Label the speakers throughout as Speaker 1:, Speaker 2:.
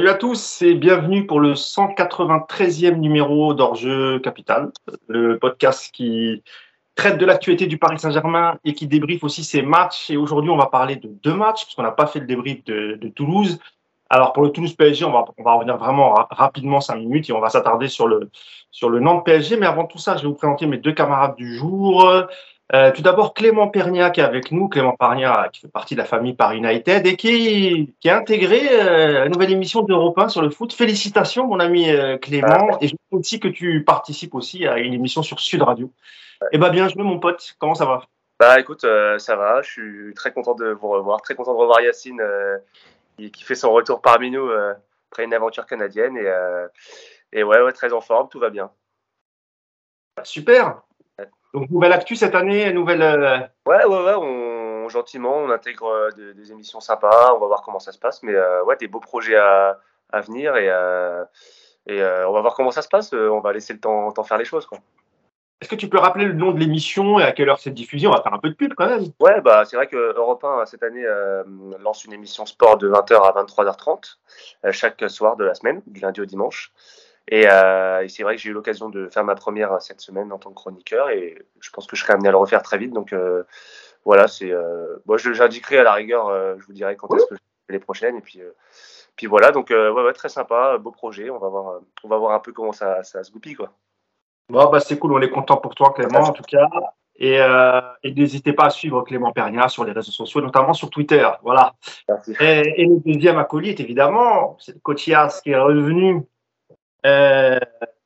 Speaker 1: Salut à tous et bienvenue pour le 193e numéro d'Orjeu Capital, le podcast qui traite de l'actualité du Paris Saint-Germain et qui débriefe aussi ses matchs. Et aujourd'hui, on va parler de deux matchs, parce qu'on n'a pas fait le débrief de, Toulouse. Alors pour le Toulouse PSG, on va, revenir vraiment rapidement, cinq minutes, et on va s'attarder sur le, sur le Nantes PSG. Mais avant tout ça, je vais vous présenter mes deux camarades du jour. Euh, tout d'abord, Clément Pernia qui est avec nous. Clément Pernia qui fait partie de la famille Paris United et qui, qui a intégré euh, la nouvelle émission d'Europe 1 sur le foot. Félicitations, mon ami euh, Clément. Et je veux aussi que tu participes aussi à une émission sur Sud Radio. Eh bien, bien joué, mon pote. Comment ça va?
Speaker 2: Bah, écoute, ça va. Je suis très content de vous revoir. Très content de revoir Yacine qui, qui, fait son retour parmi nous après une aventure canadienne. Et, et ouais, ouais, très en forme. Tout va bien.
Speaker 1: Super. Donc, nouvelle actu cette année, nouvelle. Euh,
Speaker 2: ouais, ouais, ouais. On, gentiment, on intègre euh, des, émissions sympas. On va voir comment ça se passe. Mais euh, ouais, des beaux projets à, à venir et, et on va voir comment ça se passe. On va laisser le temps, temps faire les choses. Quoi.
Speaker 1: Est-ce que tu peux rappeler le nom de l'émission et à quelle heure c'est diffusé? On va faire un peu de pub quand même.
Speaker 2: Ouais, bah, c'est vrai que Europe 1 cette année lance une émission sport de 20h à 23h30 chaque soir de la semaine, du lundi au dimanche. Euh, et, c'est vrai que j'ai eu l'occasion de faire ma première cette semaine en tant que chroniqueur et je pense que je serai amené à le refaire très vite. Donc euh, voilà, c'est. Euh, moi, j'indiquerai à la rigueur, je vous dirai quand est-ce que je fais les prochaines. Et puis, puis voilà, donc ouais, ouais, très sympa, beau projet. On va voir, on va voir un peu comment ça, ça se goupille. Quoi.
Speaker 1: Bon, bah, c'est cool, on est content pour toi, Clément, en tout cas. Et, et n'hésitez pas à suivre Clément Pernia sur les réseaux sociaux, notamment sur Twitter. Voilà. Et, et, le deuxième acolyte, évidemment, c'est Yas qui est revenu euh,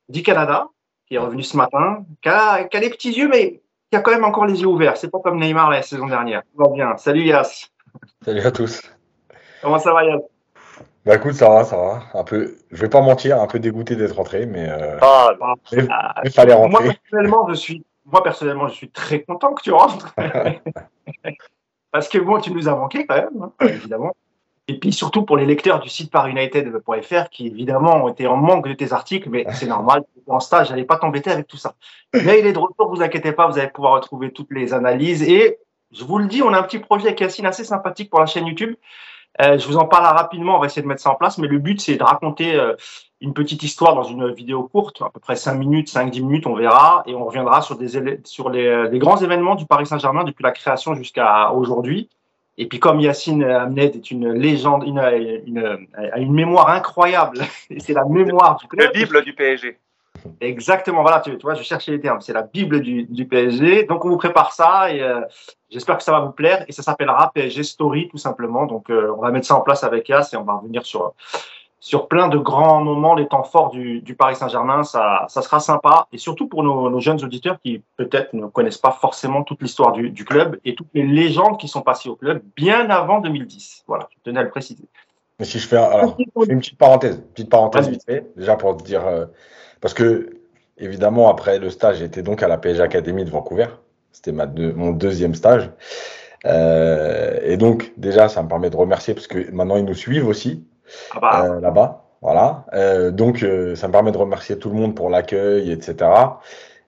Speaker 1: du Canada, qui est revenu ce matin, qui a, qui a, les petits yeux, mais qui a quand même encore les yeux ouverts. C'est pas comme Neymar la saison dernière. Tout va bien. Salut Yas.
Speaker 3: Salut à tous.
Speaker 1: Comment ça va Yas?
Speaker 3: Bah écoute, ça va, ça va. Un peu, je vais pas mentir, un peu dégoûté d'être rentré, mais, euh,
Speaker 1: ah, bah, mais, ah, fallait rentrer. Moi personnellement, je suis, moi personnellement, je suis très content que tu rentres. Parce que bon, tu nous as manqué quand même, hein, évidemment. Et puis surtout pour les lecteurs du site parunited.fr qui évidemment ont été en manque de tes articles, mais c'est normal, en stage, j'allais pas t'embêter avec tout ça. Mais il est de retour, vous inquiétez pas, vous allez pouvoir retrouver toutes les analyses. Et je vous le dis, on a un petit projet avec Yacine assez sympathique pour la chaîne YouTube. Euh, je vous en parle rapidement, on va essayer de mettre ça en place, mais le but c'est de raconter euh, une petite histoire dans une vidéo courte, à peu près 5 minutes, 5-10 minutes, on verra, et on reviendra sur, des, sur les, les grands événements du Paris Saint-Germain depuis la création jusqu'à aujourd'hui. Et puis comme Yacine Amned est une légende, une, une, a une mémoire incroyable, c'est la mémoire
Speaker 2: du club. La Bible du PSG.
Speaker 1: Exactement, voilà, tu, vois, je cherchais les termes, c'est la Bible du, du, PSG. Donc on vous prépare ça et euh, j'espère que ça va vous plaire et ça s'appellera PSG Story tout simplement. Donc euh, on va mettre ça en place avec Yass et on va revenir sur sur plein de grands moments, les temps forts du, du Paris Saint-Germain. Ça, ça sera sympa. Et surtout pour nos, nos jeunes auditeurs qui peut-être ne connaissent pas forcément toute l'histoire du, du, club et toutes les légendes qui sont passées au club bien avant 2010. Voilà, je tenais à le préciser.
Speaker 3: Mais si je fais, alors, une petite parenthèse, petite parenthèse vite fait, déjà pour te dire, euh, parce que évidemment après le stage, j'étais donc à la PSG Academy de Vancouver. C'était ma mon deuxième stage. Euh, et donc déjà, ça me permet de remercier parce que maintenant ils nous suivent aussi. Ah bah. euh, là-bas. Voilà. Euh, donc, euh, ça me permet de remercier tout le monde pour l'accueil, etc.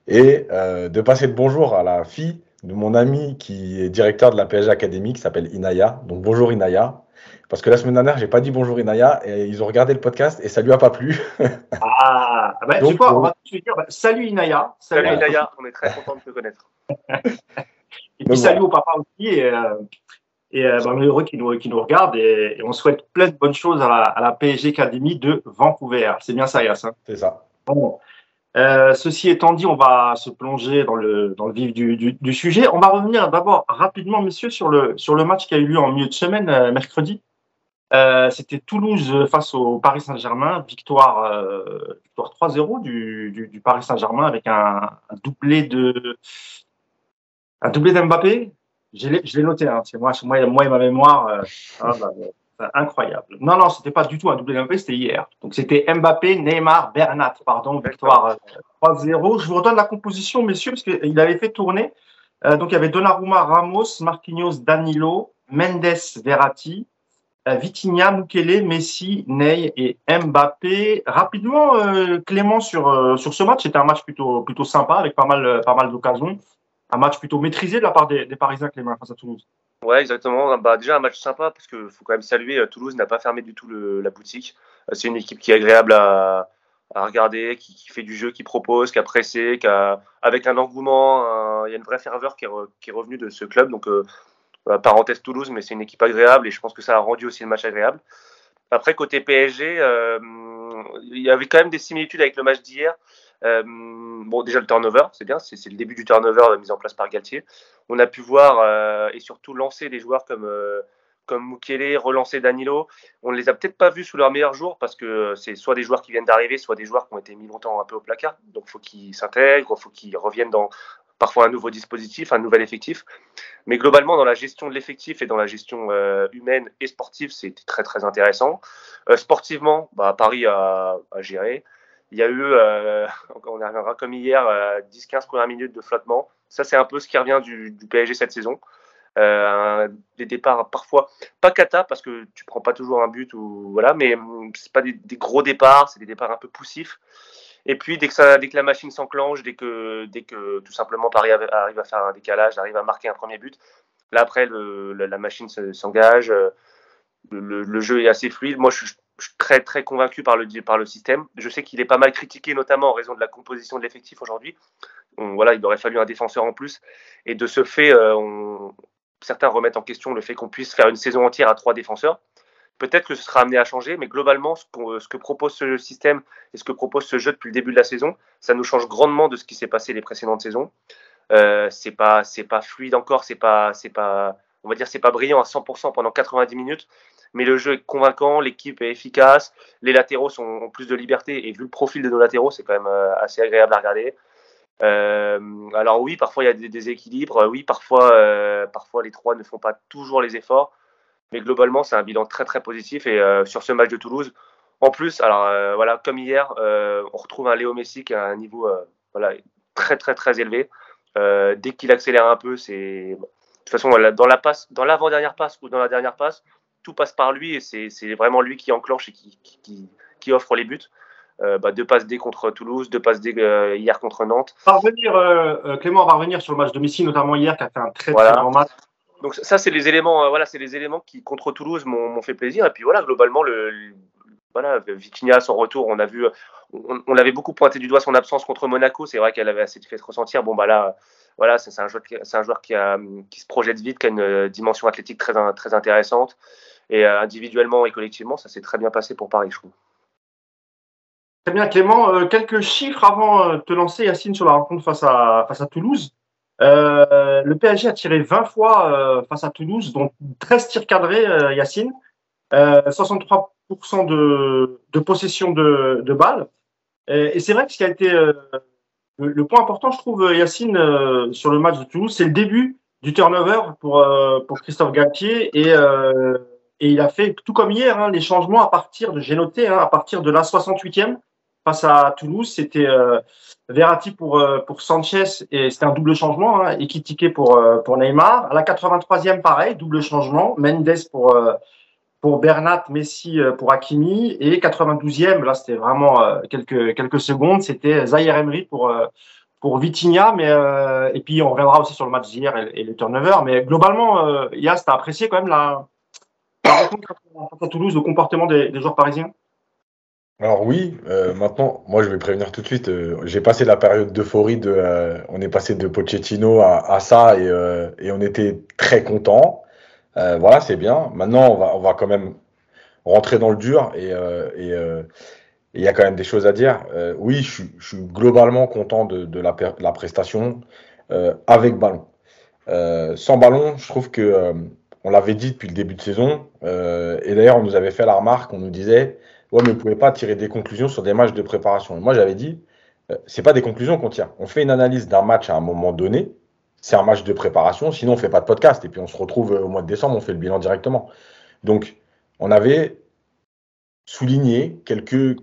Speaker 3: Et de passer le bonjour à la fille de mon ami qui est directeur de la PSG Académie, qui s'appelle Inaya. Donc, bonjour Inaya. Parce que la semaine dernière, j'ai pas dit bonjour Inaya et ils ont regardé le podcast et ça lui a pas plu.
Speaker 1: ah, bah, Donc, tu vois, on va tout dire bah, salut Inaya.
Speaker 2: Salut, Inaya, on est très content de te connaître.
Speaker 1: et puis salut au papa aussi. Et, et euh, ben, on est heureux qu'ils nous, qu nous regardent et, et, on souhaite plein de bonnes choses à la, à la PSG Academy de Vancouver. C'est bien ça, Yass
Speaker 3: hein? C'est ça.
Speaker 1: Bon. Euh, ceci étant dit, on va se plonger dans le, dans le vif du, du, du sujet. On va revenir d'abord rapidement, messieurs, sur le, sur le match qui a eu lieu en milieu de semaine, euh, mercredi. Euh, C'était Toulouse face au Paris Saint-Germain, victoire, victoire 3-0 du, du, du, Paris Saint-Germain avec un, un doublé de un doublé d'Mbappé, je l'ai noté, hein, moi, moi, moi et ma mémoire, euh, ah, bah, incroyable. Non, non, c'était pas du tout un double MVP, c'était hier. Donc c'était Mbappé, Neymar, Bernat, pardon, victoire 3-0. Euh, je vous redonne la composition, messieurs, parce qu'il avait fait tourner. Euh, donc il y avait Donnarumma, Ramos, Marquinhos, Danilo, Mendes, Verratti, euh, Vitinha, Mukele, Messi, Ney et Mbappé. Rapidement, euh, Clément sur sur ce match, c'était un match plutôt plutôt sympa avec pas mal pas mal d'occasions un match plutôt maîtrisé de la part des, des Parisiens, Clément, face à Toulouse.
Speaker 2: Ouais, exactement. Bah, déjà un match sympa parce qu'il faut quand même saluer, Toulouse n'a pas fermé du tout la boutique. C'est une équipe qui est agréable à, regarder, qui, fait du jeu, qui propose, qui a pressé, qui a, avec un engouement, il y a une vraie ferveur qui est, revenue de ce club. Donc, parenthèse Toulouse, mais c'est une équipe agréable et je pense que ça a rendu aussi le match agréable. Après, côté PSG, euh, il y avait quand même des similitudes avec le match d'hier. Euh, bon, déjà le turnover, c'est bien, c'est le début du turnover mis en place par Galtier. On a pu voir euh, et surtout lancer des joueurs comme comme Mukele, relancer Danilo. On ne les a peut-être pas vus sous leur meilleur jour parce que c'est soit des joueurs qui viennent d'arriver, soit des joueurs qui ont été mis longtemps un peu au placard. Donc il faut qu'ils s'intègrent, il faut qu'ils reviennent dans, parfois un nouveau dispositif, un nouvel effectif. Mais globalement, dans la gestion de l'effectif et dans la gestion euh, humaine et sportive, c'était très très intéressant. Euh, sportivement, bah, Paris a, géré. Il y a eu, euh, on reviendra comme hier, 10-15 premières minutes de flottement. Ça, c'est un peu ce qui revient du, PSG cette saison. des départs parfois pas cata parce que tu prends pas toujours un but ou voilà, mais hum, c'est pas des, gros départs, c'est des départs un peu poussifs. Et puis, dès que, ça, dès que la machine s'enclenche, dès que, dès que tout simplement Paris arrive à faire un décalage, arrive à marquer un premier but, là, après, le, la machine s'engage. Euh, le, jeu est assez fluide. Moi, je suis, très, très convaincu par le, par le système. Je sais qu'il est pas mal critiqué, notamment en raison de la composition de l'effectif aujourd'hui. Voilà, il aurait fallu un défenseur en plus. Et de ce fait, euh, certains remettent en question le fait qu'on puisse faire une saison entière à trois défenseurs. Peut-être que ce sera amené à changer, mais globalement, ce, que propose ce système et ce que propose ce jeu depuis le début de la saison, ça nous change grandement de ce qui s'est passé les précédentes saisons. Euh, c'est pas, c'est pas fluide encore, c'est pas, c'est pas, on va dire, c'est pas brillant à 100% pendant 90 minutes, mais le jeu est convaincant, l'équipe est efficace, les latéraux ont plus de liberté et vu le profil de nos latéraux, c'est quand même euh, assez agréable à regarder. Euh, alors oui, parfois il y a des déséquilibres, oui, parfois, euh, parfois les trois ne font pas toujours les efforts. Mais globalement, c'est un bilan très très positif. Et sur ce match de Toulouse, en plus, alors voilà, comme hier, on retrouve un Léo Messi qui a un niveau voilà, très très très élevé. dès qu'il accélère un peu, c'est de toute façon dans la passe, dans l'avant-dernière passe ou dans la dernière passe, tout passe par lui et c'est vraiment lui qui enclenche et qui, qui, qui offre les buts. bah, deux passes D contre Toulouse, deux passes D hier contre Nantes.
Speaker 1: revenir, Clément, on va revenir sur le match de Messi, notamment hier, qui a fait un très, très grand match.
Speaker 2: Donc ça, c'est les éléments, euh, voilà, c'est les éléments qui contre Toulouse m'ont fait plaisir. Et puis voilà, globalement, le, voilà, Vitinha, son retour, on a vu, on, avait beaucoup pointé du doigt son absence contre Monaco. C'est vrai qu'elle avait assez fait ressentir. Bon bah là, voilà, c'est un joueur, qui, se projette vite, qui a une euh, dimension athlétique très, intéressante. Et euh, individuellement et collectivement, ça s'est très bien passé pour Paris, je trouve.
Speaker 1: Très bien, Clément. quelques chiffres avant de te lancer, Yacine, sur la rencontre face à, Toulouse. Euh, le PSG a tiré 20 fois euh, face à Toulouse, dont 13 tirs cadrés, euh, Yacine. 63% de, possession de, balles. Et c'est vrai que ce qui a été le, point important, je trouve, Yacine, sur le match de Toulouse, c'est le début du turnover pour, pour Christophe Galtier. Et, et il a fait, tout comme hier, hein, les changements à partir de, j'ai noté, hein, à partir de la 68e face à Toulouse, c'était euh, Verratti pour, euh, pour Sanchez et c'était un double changement, hein, et pour, euh, pour Neymar. À la 83e, pareil, double changement. Mendes pour, euh, pour Bernat, Messi pour Hakimi. Et 92e, là, c'était vraiment quelques, quelques secondes, c'était Zaire Emery pour, pour Vitinha. Mais, et puis, on reviendra aussi sur le match d'hier et, le turnover. Mais globalement, euh, Yas, t'as apprécié quand même la, rencontre à Toulouse, le comportement des, joueurs parisiens?
Speaker 3: Alors oui, euh, maintenant, moi je vais prévenir tout de suite. Euh, j'ai passé la période d'euphorie de, euh, on est passé de Pochettino à, à ça et, et, on était très content. Voilà, c'est bien. Maintenant, on va, on va quand même rentrer dans le dur et et il y a quand même des choses à dire. oui, je, suis globalement content de, la, prestation avec ballon. sans ballon, je trouve que on l'avait dit depuis le début de saison et d'ailleurs on nous avait fait la remarque, on nous disait ouais, mais vous pouvez pas tirer des conclusions sur des matchs de préparation. moi, j'avais dit, euh, c'est pas des conclusions qu'on tire. On fait une analyse d'un match à un moment donné. C'est un match de préparation. Sinon, on fait pas de podcast. Et puis, on se retrouve euh, au mois de décembre, on fait le bilan directement. Donc, on avait souligné quelques,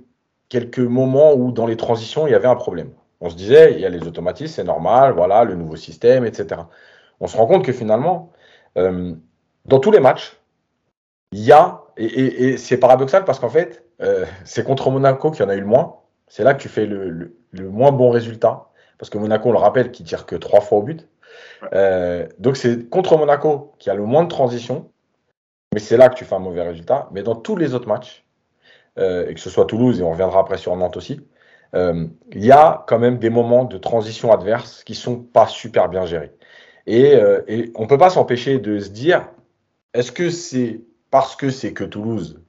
Speaker 3: quelques moments où, dans les transitions, il y avait un problème. On se disait, il y a les automatismes, c'est normal, voilà, le nouveau système, etc. On se rend compte que finalement, euh, dans tous les matchs, il y a, et c'est paradoxal parce qu'en fait, euh, c'est contre Monaco qu'il y en a eu le moins. C'est là que tu fais le, moins bon résultat. Parce que Monaco, on le rappelle, qui tire que trois fois au but. Donc c'est contre Monaco qui a le moins de transition, mais c'est là que tu fais un mauvais résultat. Mais dans tous les autres matchs, et que ce soit Toulouse, et on reviendra après sur Nantes aussi, il y a quand même des moments de transition adverse qui sont pas super bien gérés. Et, et on ne peut pas s'empêcher de se dire, est-ce que c'est parce que c'est que Toulouse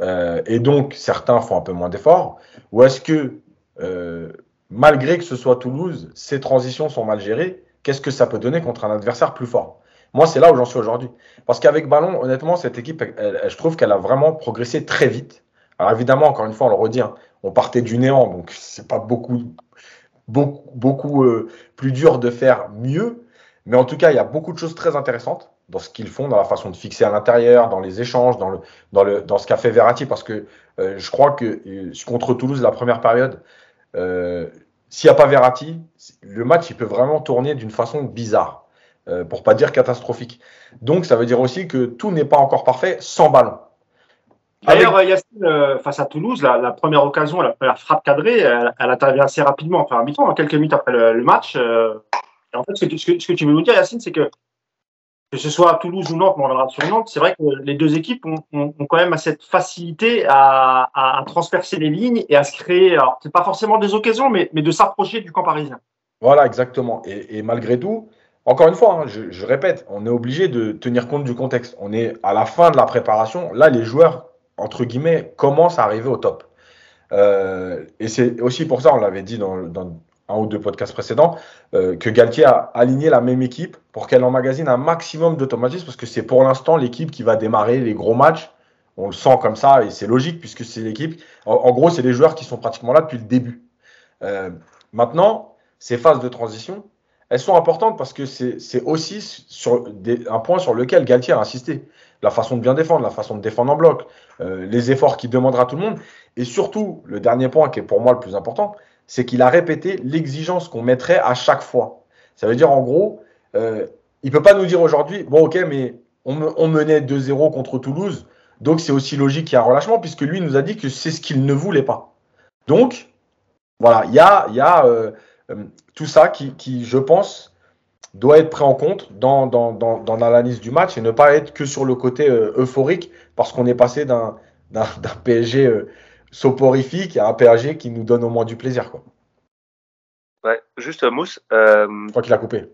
Speaker 3: euh, et donc certains font un peu moins d'efforts Ou est-ce que, euh, malgré que ce soit Toulouse, ces transitions sont mal gérées, qu'est-ce que ça peut donner contre un adversaire plus fort Moi, c'est là où j'en suis aujourd'hui. Parce qu'avec Ballon, honnêtement, cette équipe, je trouve qu'elle a vraiment progressé très vite. Alors évidemment, encore une fois, on le redit, hein, on partait du néant, donc c'est pas beaucoup, beaucoup, euh, plus dur de faire mieux. Mais en tout cas, il y a beaucoup de choses très intéressantes dans ce qu'ils font, dans la façon de fixer à l'intérieur, dans les échanges, dans, le, dans, le, dans ce qu'a fait Verratti. Parce que euh, je crois que euh, contre Toulouse, la première période, s'il n'y a pas Verratti, le match il peut vraiment tourner d'une façon bizarre, euh, pour pas dire catastrophique. Donc ça veut dire aussi que tout n'est pas encore parfait sans ballon.
Speaker 1: D'ailleurs, Yacine, face à Toulouse, la, la, première occasion, la première frappe cadrée, elle, elle intervient assez rapidement, enfin, mi-temps, quelques minutes après le, le match. et en fait, ce que, ce, que, ce que tu veux nous dire, Yacine, c'est que que ce soit à Toulouse ou Nantes, on reviendra sur Nantes, c'est vrai que les deux équipes ont, quand même cette facilité à, transpercer les lignes et à se créer, alors c'est pas forcément des occasions, mais, de s'approcher du camp parisien.
Speaker 3: Voilà, exactement. Et, malgré tout, encore une fois, hein, je, je, répète, on est obligé de tenir compte du contexte. On est à la fin de la préparation. Là, les joueurs, entre guillemets, commencent à arriver au top. Euh, et c'est aussi pour ça, on l'avait dit dans, dans, un ou deux podcasts précédents, euh, que Galtier a aligné la même équipe pour qu'elle emmagasine un maximum d'automatisme, parce que c'est pour l'instant l'équipe qui va démarrer les gros matchs. On le sent comme ça, et c'est logique, puisque c'est l'équipe. En, gros, c'est les joueurs qui sont pratiquement là depuis le début. Euh, maintenant, ces phases de transition, elles sont importantes parce que c'est aussi un point sur lequel Galtier a insisté. La façon de bien défendre, la façon de défendre en bloc, euh, les efforts qu'il demandera à tout le monde. Et surtout, le dernier point qui est pour moi le plus important, c'est qu'il a répété l'exigence qu'on mettrait à chaque fois. Ça veut dire en gros, euh, il peut pas nous dire aujourd'hui, bon ok, mais on, menait 2-0 contre Toulouse, donc c'est aussi logique qu'il y ait un relâchement, puisque lui nous a dit que c'est ce qu'il ne voulait pas. Donc, voilà, il y a, a euh, tout ça qui, je pense, doit être pris en compte dans, l'analyse du match et ne pas être que sur le côté euh, euphorique, parce qu'on est passé d'un PSG euh, soporifique à un PSG qui nous donne au moins du plaisir. Quoi.
Speaker 2: Ouais, juste Mousse. Euh,
Speaker 3: je crois qu'il a coupé.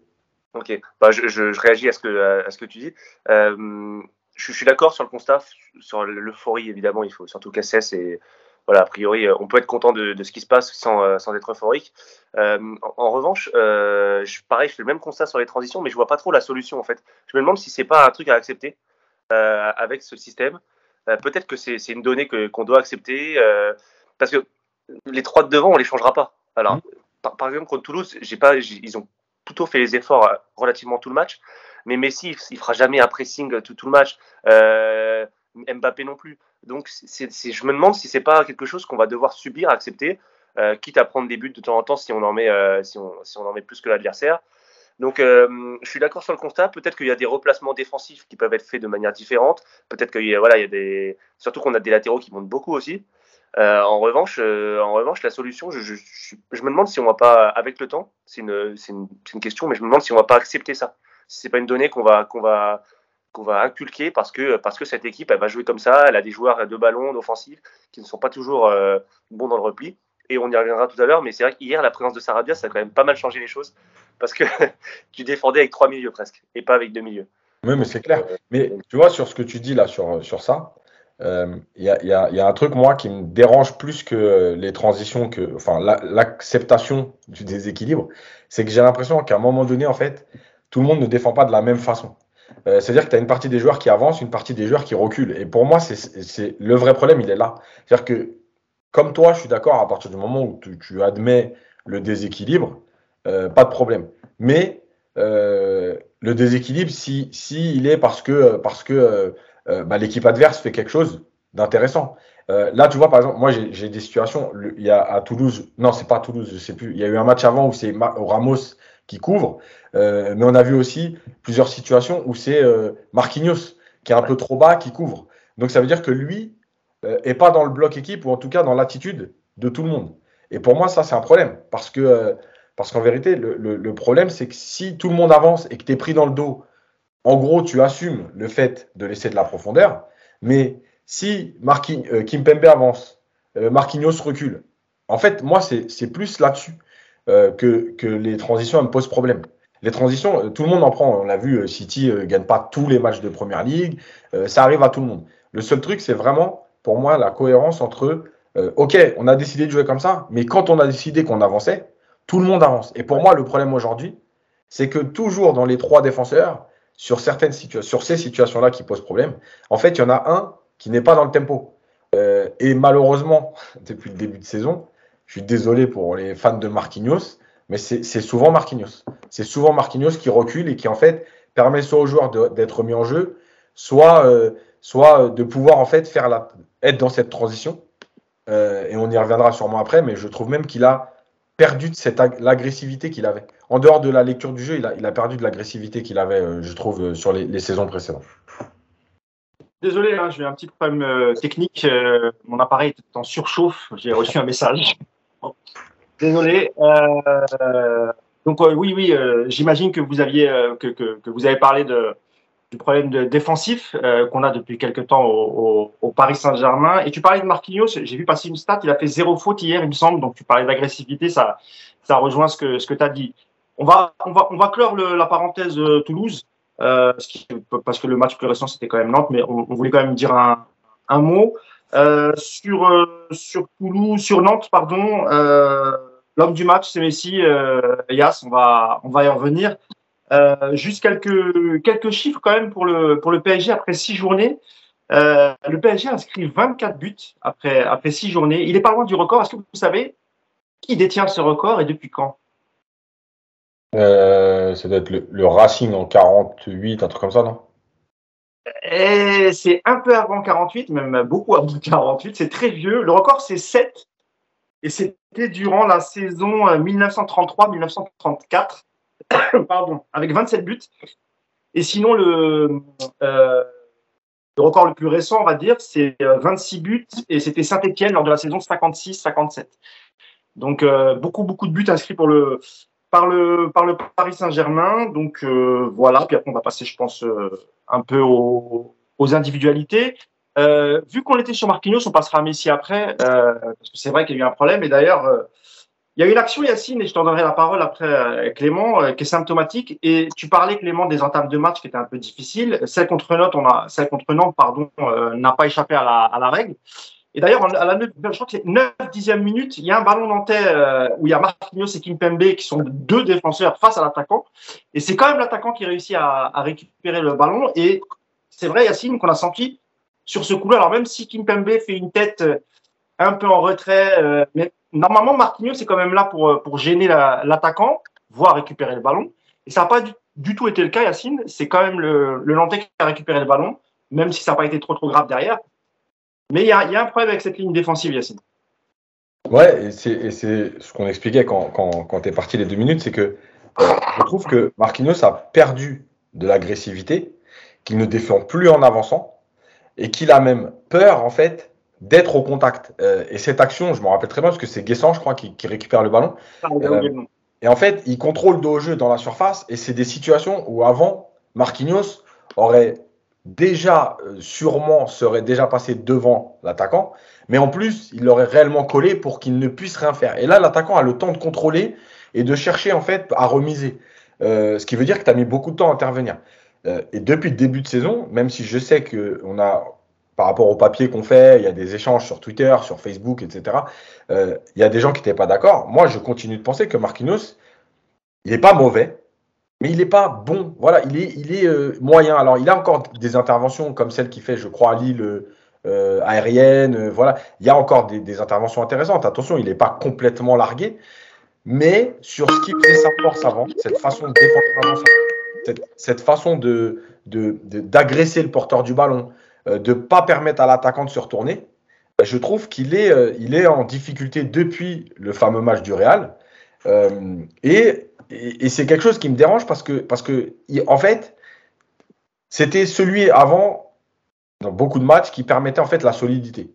Speaker 2: Ok, bah, je, je, je, réagis à ce que, à ce que tu dis. Euh, je, je, suis d'accord sur le constat, sur l'euphorie évidemment, il faut surtout Cassès et voilà, a priori, on peut être content de, de ce qui se passe sans, sans être euphorique. Euh, en, en, revanche, euh, je, pareil, je fais le même constat sur les transitions, mais je vois pas trop la solution en fait. Je me demande si c'est pas un truc à accepter euh, avec ce système. Euh, peut-être que c'est une donnée qu'on qu doit accepter euh, parce que les trois de devant, on les changera pas. Alors, mmh. par, par, exemple, contre Toulouse, j'ai pas, ils ont plutôt fait les efforts euh, relativement tout le match, mais Messi, il fera jamais un pressing tout, tout le match. Euh, Mbappé non plus. Donc, c est, c est, je me demande si c'est pas quelque chose qu'on va devoir subir, accepter, euh, quitte à prendre des buts de temps en temps si on en met, euh, si on, si on en met plus que l'adversaire. Donc, euh, je suis d'accord sur le constat. Peut-être qu'il y a des replacements défensifs qui peuvent être faits de manière différente. Peut-être qu'il y a, voilà, il y a des, surtout qu'on a des latéraux qui montent beaucoup aussi. Euh, en revanche, euh, en revanche, la solution, je, me demande si on va pas, avec le temps, c'est une, une, une, question, mais je me demande si on va pas accepter ça. Si c'est pas une donnée qu'on va, qu'on va, qu'on va inculquer parce que, parce que cette équipe, elle va jouer comme ça. Elle a des joueurs de ballon, d'offensif, qui ne sont pas toujours bons dans le repli. Et on y reviendra tout à l'heure, mais c'est vrai qu'hier, la présence de Sarabia, ça a quand même pas mal changé les choses parce que tu défendais avec trois milieux presque et pas avec deux milieux.
Speaker 3: Oui, mais c'est clair. Mais tu vois, sur ce que tu dis là, sur, sur ça, il euh, y, a, y, a, y, a, un truc, moi, qui me dérange plus que les transitions, que, enfin, l'acceptation la, du déséquilibre, c'est que j'ai l'impression qu'à un moment donné, en fait, tout le monde ne défend pas de la même façon. Euh, C'est-à-dire que tu as une partie des joueurs qui avancent, une partie des joueurs qui reculent. Et pour moi, c'est le vrai problème, il est là. C'est-à-dire que, comme toi, je suis d'accord, à partir du moment où tu, tu admets le déséquilibre, euh, pas de problème. Mais euh, le déséquilibre, si, si il est parce que, parce que euh, bah, l'équipe adverse fait quelque chose d'intéressant. Là, tu vois, par exemple, moi, j'ai des situations. Le, il y a à Toulouse, non, c'est pas à Toulouse, je sais plus. Il y a eu un match avant où c'est Ramos qui couvre, mais on a vu aussi plusieurs situations où c'est Marquinhos qui est un peu trop bas qui couvre. Donc, ça veut dire que lui euh, est pas dans le bloc équipe ou en tout cas dans l'attitude de tout le monde. Et pour moi, ça, c'est un problème parce que Parce qu'en vérité, le, problème, c'est que si tout le monde avance et que tu es pris dans le dos, en gros, tu assumes le fait de laisser de la profondeur. Mais si Marquinhos, euh, avance, euh, Marquinhos recule, en fait, moi, c'est plus là-dessus euh, que, que, les transitions me posent problème. Les transitions, tout le monde en prend. On l'a vu, City ne gagne pas tous les matchs de Première Ligue. ça arrive à tout le monde. Le seul truc, c'est vraiment, pour moi, la cohérence entre, OK, on a décidé de jouer comme ça, mais quand on a décidé qu'on avançait, tout le monde avance. Et pour moi, le problème aujourd'hui, c'est que toujours dans les trois défenseurs, sur certaines situations, sur ces situations-là qui posent problème, en fait, il y en a un qui n'est pas dans le tempo. Euh, et malheureusement, depuis le début de saison, je suis désolé pour les fans de Marquinhos, mais c'est souvent Marquinhos. C'est souvent Marquinhos qui recule et qui en fait permet soit aux joueurs d'être mis en jeu, soit, euh, soit de pouvoir en fait faire la, être dans cette transition. Euh, et on y reviendra sûrement après, mais je trouve même qu'il a perdu de cette l'agressivité qu'il avait. En dehors de la lecture du jeu, il a, perdu de l'agressivité qu'il avait, euh, je trouve, euh, sur les, saisons précédentes.
Speaker 1: Désolé, hein, j'ai un petit problème technique. mon appareil est en surchauffe. J'ai reçu un message. Désolé. donc oui, oui, j'imagine que vous aviez que, que, vous avez parlé de, du problème défensif euh, qu'on a depuis quelques temps au, Paris Saint-Germain. Et tu parlais de Marquinhos, j'ai vu passer une stat, il a fait zéro faute hier, il me semble. Donc tu parlais d'agressivité, ça, ça rejoint ce que, ce que tu as dit. On va, on va, on va clore la parenthèse euh, Toulouse, euh, parce que le match plus récent c'était quand même Nantes, mais on, voulait quand même dire un, mot. sur, sur Toulouse, sur Nantes, pardon, l'homme du match, c'est Messi. Yas, on va, on va y revenir. Euh, juste quelques, quelques chiffres quand même pour le, pour le PSG après six journées. Euh, le PSG inscrit 24 buts après, après six journées. Il est pas loin du record. Est-ce que vous savez qui détient ce record et depuis quand?
Speaker 3: Euh, Ça doit être le, Racing en 48, un truc comme ça, non?
Speaker 1: C'est un peu avant 48, même beaucoup avant 48. C'est très vieux. Le record, c'est 7. Et c'était durant la saison 1933-1934. pardon, avec 27 buts. Et sinon, le, euh, le record le plus récent, on va dire, c'est 26 euh, buts et c'était Saint-Etienne lors de la saison 56-57. Donc, euh, beaucoup, beaucoup de buts inscrits pour le, par le Paris Saint-Germain. Donc, voilà. Puis après, on va passer, je pense, un peu aux, aux individualités. vu qu'on était sur Marquinhos, on passera à Messi après, parce que c'est vrai qu'il y a eu un problème. Et d'ailleurs, il y a une action, Yacine, et je t'en donnerai la parole après, euh, Clément, euh, qui est symptomatique. Et tu parlais, Clément, des entames de match qui étaient un peu difficiles. Celle contre Nantes, on a, celle contre Nantes, pardon, euh, n'a pas échappé à la, à la règle. Et d'ailleurs, à la 9, je crois que c'est 9 dixième minute, il y a un ballon nantais où il y a Marquinhos et Kimpembe qui sont deux défenseurs face à l'attaquant. Et c'est quand même l'attaquant qui réussit à, à, récupérer le ballon. Et c'est vrai, Yacine, qu'on a senti sur ce coup-là. Alors même si Kimpembe fait une tête un peu en retrait, mais normalement, Marquinhos c'est quand même là pour, euh, pour gêner l'attaquant, voire récupérer le ballon. Et ça n'a pas du, tout été le cas, Yacine. C'est quand même le, le Nantais qui a récupéré le ballon, même si ça n'a pas été trop, trop grave derrière. Mais il y a, y a, un problème avec cette ligne défensive, Yacine.
Speaker 3: Ouais, et c'est ce qu'on expliquait quand, quand, quand tu es parti les deux minutes, c'est que euh, je trouve que Marquinhos a perdu de l'agressivité, qu'il ne défend plus en avançant, et qu'il a même peur, en fait, d'être au contact. Euh, et cette action, je me rappelle très bien parce que c'est Guessant, je crois, qui, récupère le ballon. Ah, euh, et en fait, il contrôle dos au jeu dans la surface. Et c'est des situations où avant, Marquinhos aurait déjà, euh, sûrement, serait déjà passé devant l'attaquant. Mais en plus, il l'aurait réellement collé pour qu'il ne puisse rien faire. Et là, l'attaquant a le temps de contrôler et de chercher en fait à remiser. ce qui veut dire que tu as mis beaucoup de temps à intervenir. et depuis le début de saison, même si je sais qu'on a par rapport au papier qu'on fait, il y a des échanges sur Twitter, sur Facebook, etc. Euh, il y a des gens qui n'étaient pas d'accord. Moi, je continue de penser que Marquinhos, il n'est pas mauvais, mais il n'est pas bon. Voilà, il est, il est euh, moyen. Alors, il a encore des interventions comme celle qu'il fait, je crois, à Lille, euh, aérienne. voilà, il y a encore des, interventions intéressantes. Attention, il n'est pas complètement largué, mais sur ce qui fait sa force avant, cette façon de défendre cette, cette façon d'agresser le porteur du ballon, de ne pas permettre à l'attaquant de se retourner, ben, je trouve qu'il est, euh, il est en difficulté depuis le fameux match du Real. Euh, et, c'est quelque chose qui me dérange parce que, parce que en fait, c'était celui avant, dans beaucoup de matchs, qui permettait en fait la solidité.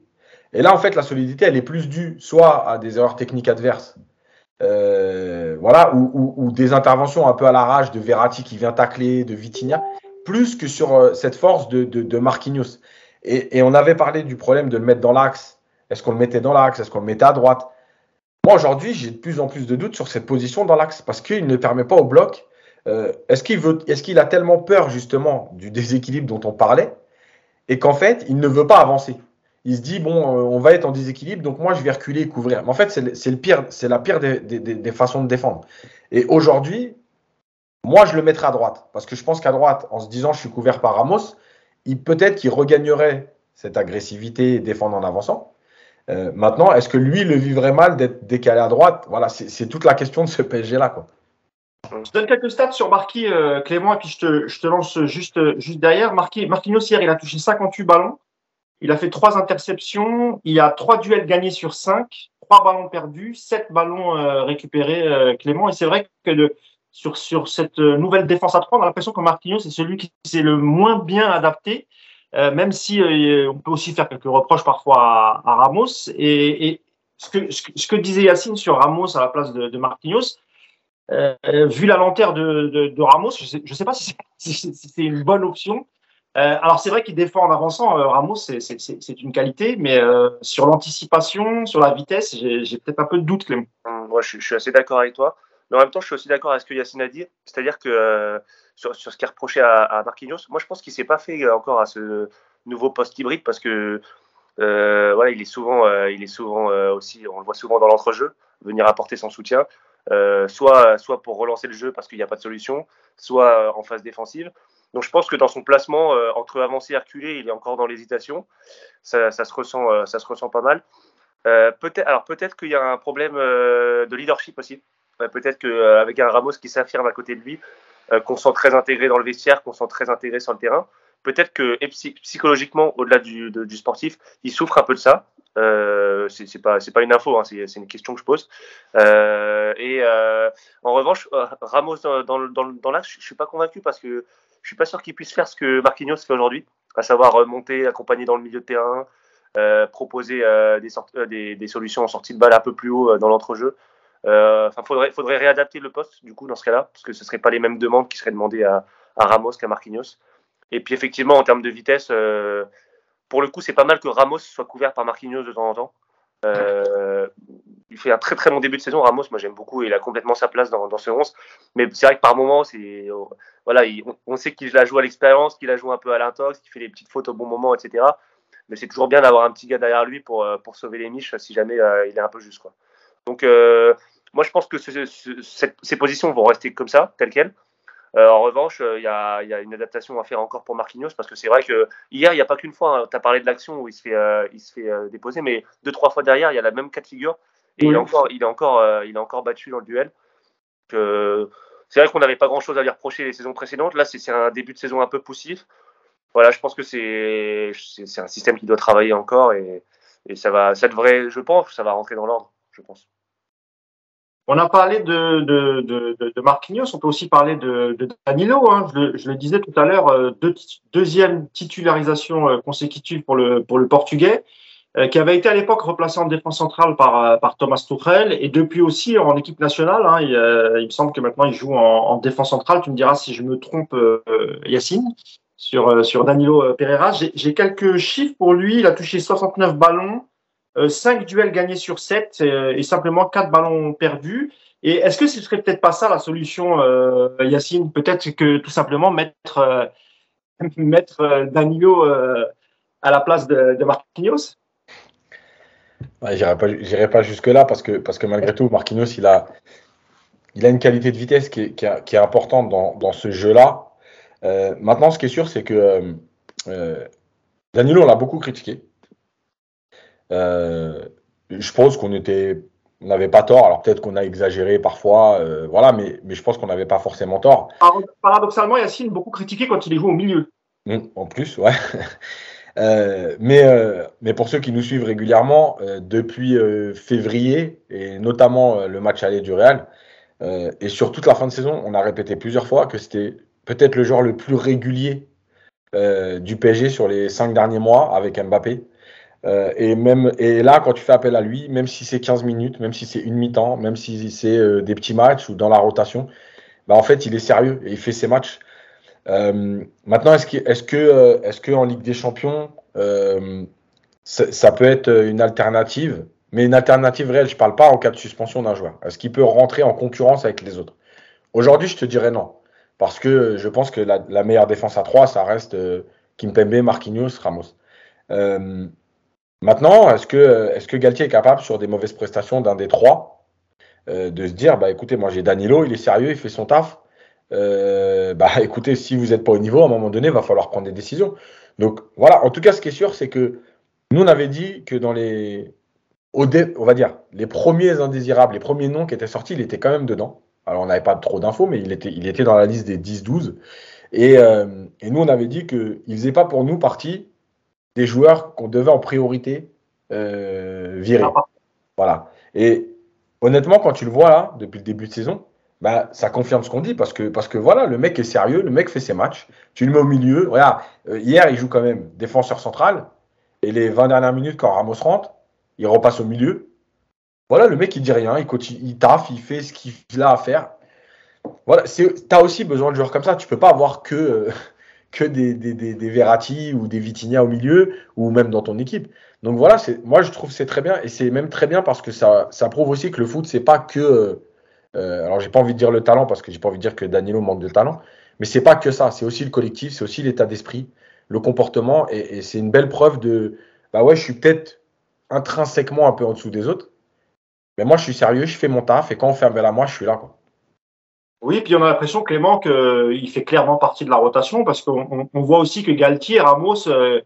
Speaker 3: Et là, en fait, la solidité, elle est plus due soit à des erreurs techniques adverses, voilà, ou, des interventions un peu à l'arrache de Verratti qui vient tacler, de Vitinha, plus que sur cette force de, de, Marquinhos. Et, et, on avait parlé du problème de le mettre dans l'axe. Est-ce qu'on le mettait dans l'axe? Est-ce qu'on le mettait à droite? Moi, aujourd'hui, j'ai de plus en plus de doutes sur cette position dans l'axe parce qu'il ne permet pas au bloc. Euh, est-ce qu'il veut, est-ce qu'il a tellement peur justement du déséquilibre dont on parlait et qu'en fait, il ne veut pas avancer? Il se dit bon, euh, on va être en déséquilibre, donc moi, je vais reculer et couvrir. Mais en fait, c'est le, pire, c'est la pire des, des, façons de défendre. Et aujourd'hui, moi, je le mettrais à droite parce que je pense qu'à droite, en se disant je suis couvert par Ramos, il peut-être qu'il regagnerait cette agressivité et défendre en avançant. Euh, maintenant, est-ce que lui le vivrait mal d'être décalé à droite? Voilà, c'est toute la question de ce PSG-là.
Speaker 1: Je donne quelques stats sur Marquis, euh, Clément, et puis je te, lance juste, juste derrière. Marquis, Marquinhos, hier, il a touché 58 ballons. Il a fait 3 interceptions. Il a 3 duels gagnés sur 5, 3 ballons perdus, 7 ballons euh, récupérés, Clément. Et c'est vrai que de, sur, sur cette nouvelle défense à 3, on a l'impression que Marquinhos est celui qui s'est le moins bien adapté. Euh, même si euh, on peut aussi faire quelques reproches parfois à, Ramos. Et, ce, que, ce, que, disait Yacine sur Ramos à la place de, de Marquinhos, euh, vu la lenteur de, de, Ramos, je ne sais, pas si c'est une bonne option. alors c'est vrai qu'il défend en avançant, Ramos c'est une qualité, mais sur l'anticipation, sur la vitesse, j'ai peut-être un peu de doute, Clément.
Speaker 2: Moi je, je suis assez d'accord avec toi, mais en même temps je suis aussi d'accord avec ce que Yacine a dit, c'est-à-dire que sur, ce qui est reproché à, Marquinhos. Moi, je pense qu'il s'est pas fait euh, encore à ce nouveau poste hybride parce que euh, voilà, il est souvent, euh, il est souvent aussi, on le voit souvent dans l'entrejeu, venir apporter son soutien, soit, pour relancer le jeu parce qu'il n'y a pas de solution, soit en phase défensive. Donc je pense que dans son placement entre avancé et reculé, il est encore dans l'hésitation. Ça, se ressent, ça se ressent pas mal. alors peut-être qu'il y a un problème de leadership aussi. Peut-être qu'avec un Ramos qui s'affirme à côté de lui, euh, qu'on sent très intégré dans le vestiaire, qu'on sent très intégré sur le terrain. Peut-être que psychologiquement, au-delà du, sportif, il souffre un peu de ça. Euh, c'est pas une info, hein, c'est une question que je pose. Euh, et euh, en revanche, Ramos dans, dans, dans, l'axe, je suis pas convaincu parce que je suis pas sûr qu'il puisse faire ce que Marquinhos fait aujourd'hui, à savoir remonter, accompagner dans le milieu de terrain, proposer des, des, solutions en sortie de balle un peu plus haut dans l'entrejeu. Euh, enfin, faudrait, réadapter le poste du coup dans ce cas-là, parce que ce ne seraient pas les mêmes demandes qui seraient demandées à, Ramos qu'à Marquinhos. Et puis effectivement, en termes de vitesse, euh, pour le coup, c'est pas mal que Ramos soit couvert par Marquinhos de temps en temps. Euh, il fait un très très bon début de saison. Ramos, moi j'aime beaucoup, il a complètement sa place dans, ce 11. Mais c'est vrai que par moments, c'est voilà, on, sait qu'il la joue à l'expérience, qu'il la joue un peu à l'intox, qu'il fait des petites fautes au bon moment, etc. Mais c'est toujours bien d'avoir un petit gars derrière lui pour, sauver les miches si jamais il est un peu juste. Donc, euh, moi, je pense que ces positions vont rester comme ça, telles quelles. Euh, en revanche, euh, il y, a, une adaptation à faire encore pour Marquinhos parce que c'est vrai que hier, il n'y a pas qu'une fois. Hein, tu as parlé de l'action où il se fait, il se fait déposer, mais deux, trois fois derrière, il y a la même cas de figure et il, est encore, il, est encore, il est encore battu dans le duel. c'est vrai qu'on n'avait pas grand chose à lui reprocher les saisons précédentes. Là, c'est un début de saison un peu poussif. Voilà, je pense que c'est un système qui doit travailler encore et, et ça, va, ça devrait, je pense, ça va rentrer dans l'ordre, je pense.
Speaker 1: On a parlé de, de, de, de, Marquinhos, on peut aussi parler de, Danilo. Hein. Je, le, disais tout à l'heure, euh, deuxième titularisation euh, consécutive pour le, pour le Portugais, euh, qui avait été à l'époque replacé en défense centrale par, par Thomas Tuchel et depuis aussi en équipe nationale. Hein, il, me semble que maintenant il joue en, défense centrale. Tu me diras si je me trompe, Yacine, sur, sur Danilo Pereira. J'ai quelques chiffres pour lui. Il a touché 69 ballons. 5 euh, duels gagnés sur 7 euh, et simplement 4 ballons perdus. Et est-ce que ce serait peut-être pas ça la solution, euh, Yacine? Peut-être que tout simplement mettre, mettre Danilo à la place de, Marquinhos?
Speaker 3: Ouais, J'irai pas, jusque-là parce que, parce que malgré tout, Marquinhos, il a, il a une qualité de vitesse qui est, importante dans ce jeu-là. maintenant, ce qui est sûr, c'est que Danilo, on l'a beaucoup critiqué. Euh, je pense qu'on était, on n'avait pas tort. Alors peut-être qu'on a exagéré parfois, euh, voilà, mais, mais je pense qu'on n'avait pas forcément tort.
Speaker 1: Paradoxalement, Yacine beaucoup critiqué quand il est joué au milieu.
Speaker 3: Mmh, en plus, ouais. Euh, mais, mais pour ceux qui nous suivent régulièrement, depuis février, et notamment le match aller du Real, et sur toute la fin de saison, on a répété plusieurs fois que c'était peut-être le joueur le plus régulier du PSG sur les cinq derniers mois avec Mbappé. Euh, et, même, et là, quand tu fais appel à lui, même si c'est 15 minutes, même si c'est une mi-temps, même si c'est euh, des petits matchs ou dans la rotation, bah, en fait, il est sérieux et il fait ses matchs. Euh, maintenant, est-ce que, est que, est que en Ligue des Champions, ça, peut être une alternative? Mais une alternative réelle, je ne parle pas en cas de suspension d'un joueur. Est-ce qu'il peut rentrer en concurrence avec les autres? Aujourd'hui, je te dirais non. Parce que je pense que la, meilleure défense à 3, ça reste Kimpembe, Marquinhos, Ramos. Maintenant, est-ce que, est que Galtier est capable, sur des mauvaises prestations d'un des trois, euh, de se dire bah écoutez, moi j'ai Danilo, il est sérieux, il fait son taf. Euh, bah écoutez, si vous n'êtes pas au niveau, à un moment donné, il va falloir prendre des décisions. Donc voilà, en tout cas, ce qui est sûr, c'est que nous, on avait dit que dans les. on va dire, les premiers indésirables, les premiers noms qui étaient sortis, il était quand même dedans. Alors, on n'avait pas trop d'infos, mais il était, il était dans la liste des 10-12. Et, euh, et, nous, on avait dit qu'il ne faisait pas pour nous partie des joueurs qu'on devait en priorité euh, virer. Ah. Voilà. Et honnêtement, quand tu le vois là, depuis le début de saison, bah, ça confirme ce qu'on dit parce que, parce que voilà, le mec est sérieux, le mec fait ses matchs. Tu le mets au milieu. Regarde, euh, hier, il joue quand même défenseur central. Et les 20 dernières minutes, quand Ramos rentre, il repasse au milieu. Voilà, le mec, il dit rien, il, continue, il taffe, il fait ce qu'il a à faire. Voilà, tu as aussi besoin de joueurs comme ça. Tu peux pas avoir que, euh, que des, des, des, ou des Vitinha au milieu ou même dans ton équipe. Donc voilà, moi je trouve c'est très bien et c'est même très bien parce que ça, ça prouve aussi que le foot c'est pas que euh, alors j'ai pas envie de dire le talent parce que j'ai pas envie de dire que Danilo manque de talent, mais c'est pas que ça, c'est aussi le collectif, c'est aussi l'état d'esprit, le comportement et, c'est une belle preuve de bah ouais je suis peut-être intrinsèquement un peu en dessous des autres, mais moi je suis sérieux, je fais mon taf et quand on fait un à moi je suis là quoi.
Speaker 1: Oui, puis on a l'impression, Clément, qu'il fait clairement partie de la rotation parce qu'on voit aussi que Galtier, Ramos, euh,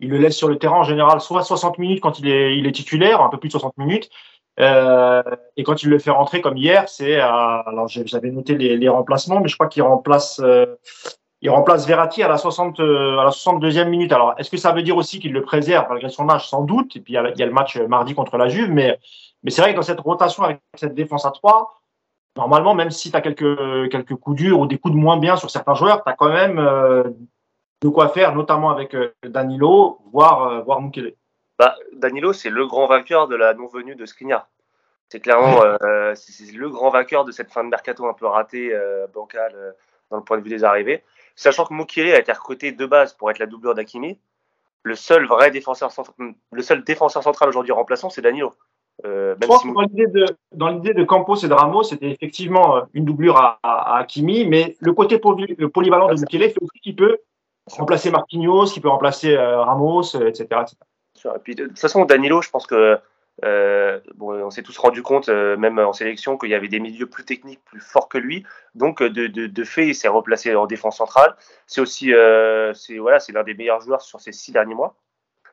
Speaker 1: il le laisse sur le terrain en général soit 60 minutes quand il est, il est titulaire, un peu plus de 60 minutes, euh, et quand il le fait rentrer comme hier, c'est alors j'avais noté les, les, remplacements, mais je crois qu'il remplace euh, il remplace Verratti à la 60 euh, à la 62e minute. Alors est-ce que ça veut dire aussi qu'il le préserve malgré son âge? Sans doute. Et puis il y a, il y a le match mardi contre la Juve, mais mais c'est vrai que dans cette rotation avec cette défense à 3 normalement, même si tu as quelques, quelques coups durs ou des coups de moins bien sur certains joueurs, tu as quand même euh, de quoi faire, notamment avec euh, Danilo, voire, euh, voire Mukele.
Speaker 2: Bah, Danilo, c'est le grand vainqueur de la non-venue de Skriniar. C'est clairement c'est le grand vainqueur de cette fin de mercato un peu ratée, bancale, dans le point de vue des arrivées. Sachant que Mukele a été recruté de base pour être la doublure d'Akimi, le seul vrai défenseur, le seul défenseur central aujourd'hui remplaçant, c'est Danilo.
Speaker 1: Euh, je pense que dans l'idée de, Campos et de Ramos, c'était effectivement euh, une doublure à, à, Hakimi, mais le côté polyvalent de Mukele fait aussi qu'il peut remplacer Marquinhos, qu'il peut remplacer euh, Ramos, etc.,
Speaker 2: Et puis, de toute façon, Danilo, je pense que bon, on s'est tous rendu compte, même en sélection, qu'il y avait des milieux plus techniques, plus forts que lui. Donc, de, de, de fait, il s'est replacé en défense centrale. C'est aussi, c'est voilà, c'est l'un des meilleurs joueurs sur ces six derniers mois.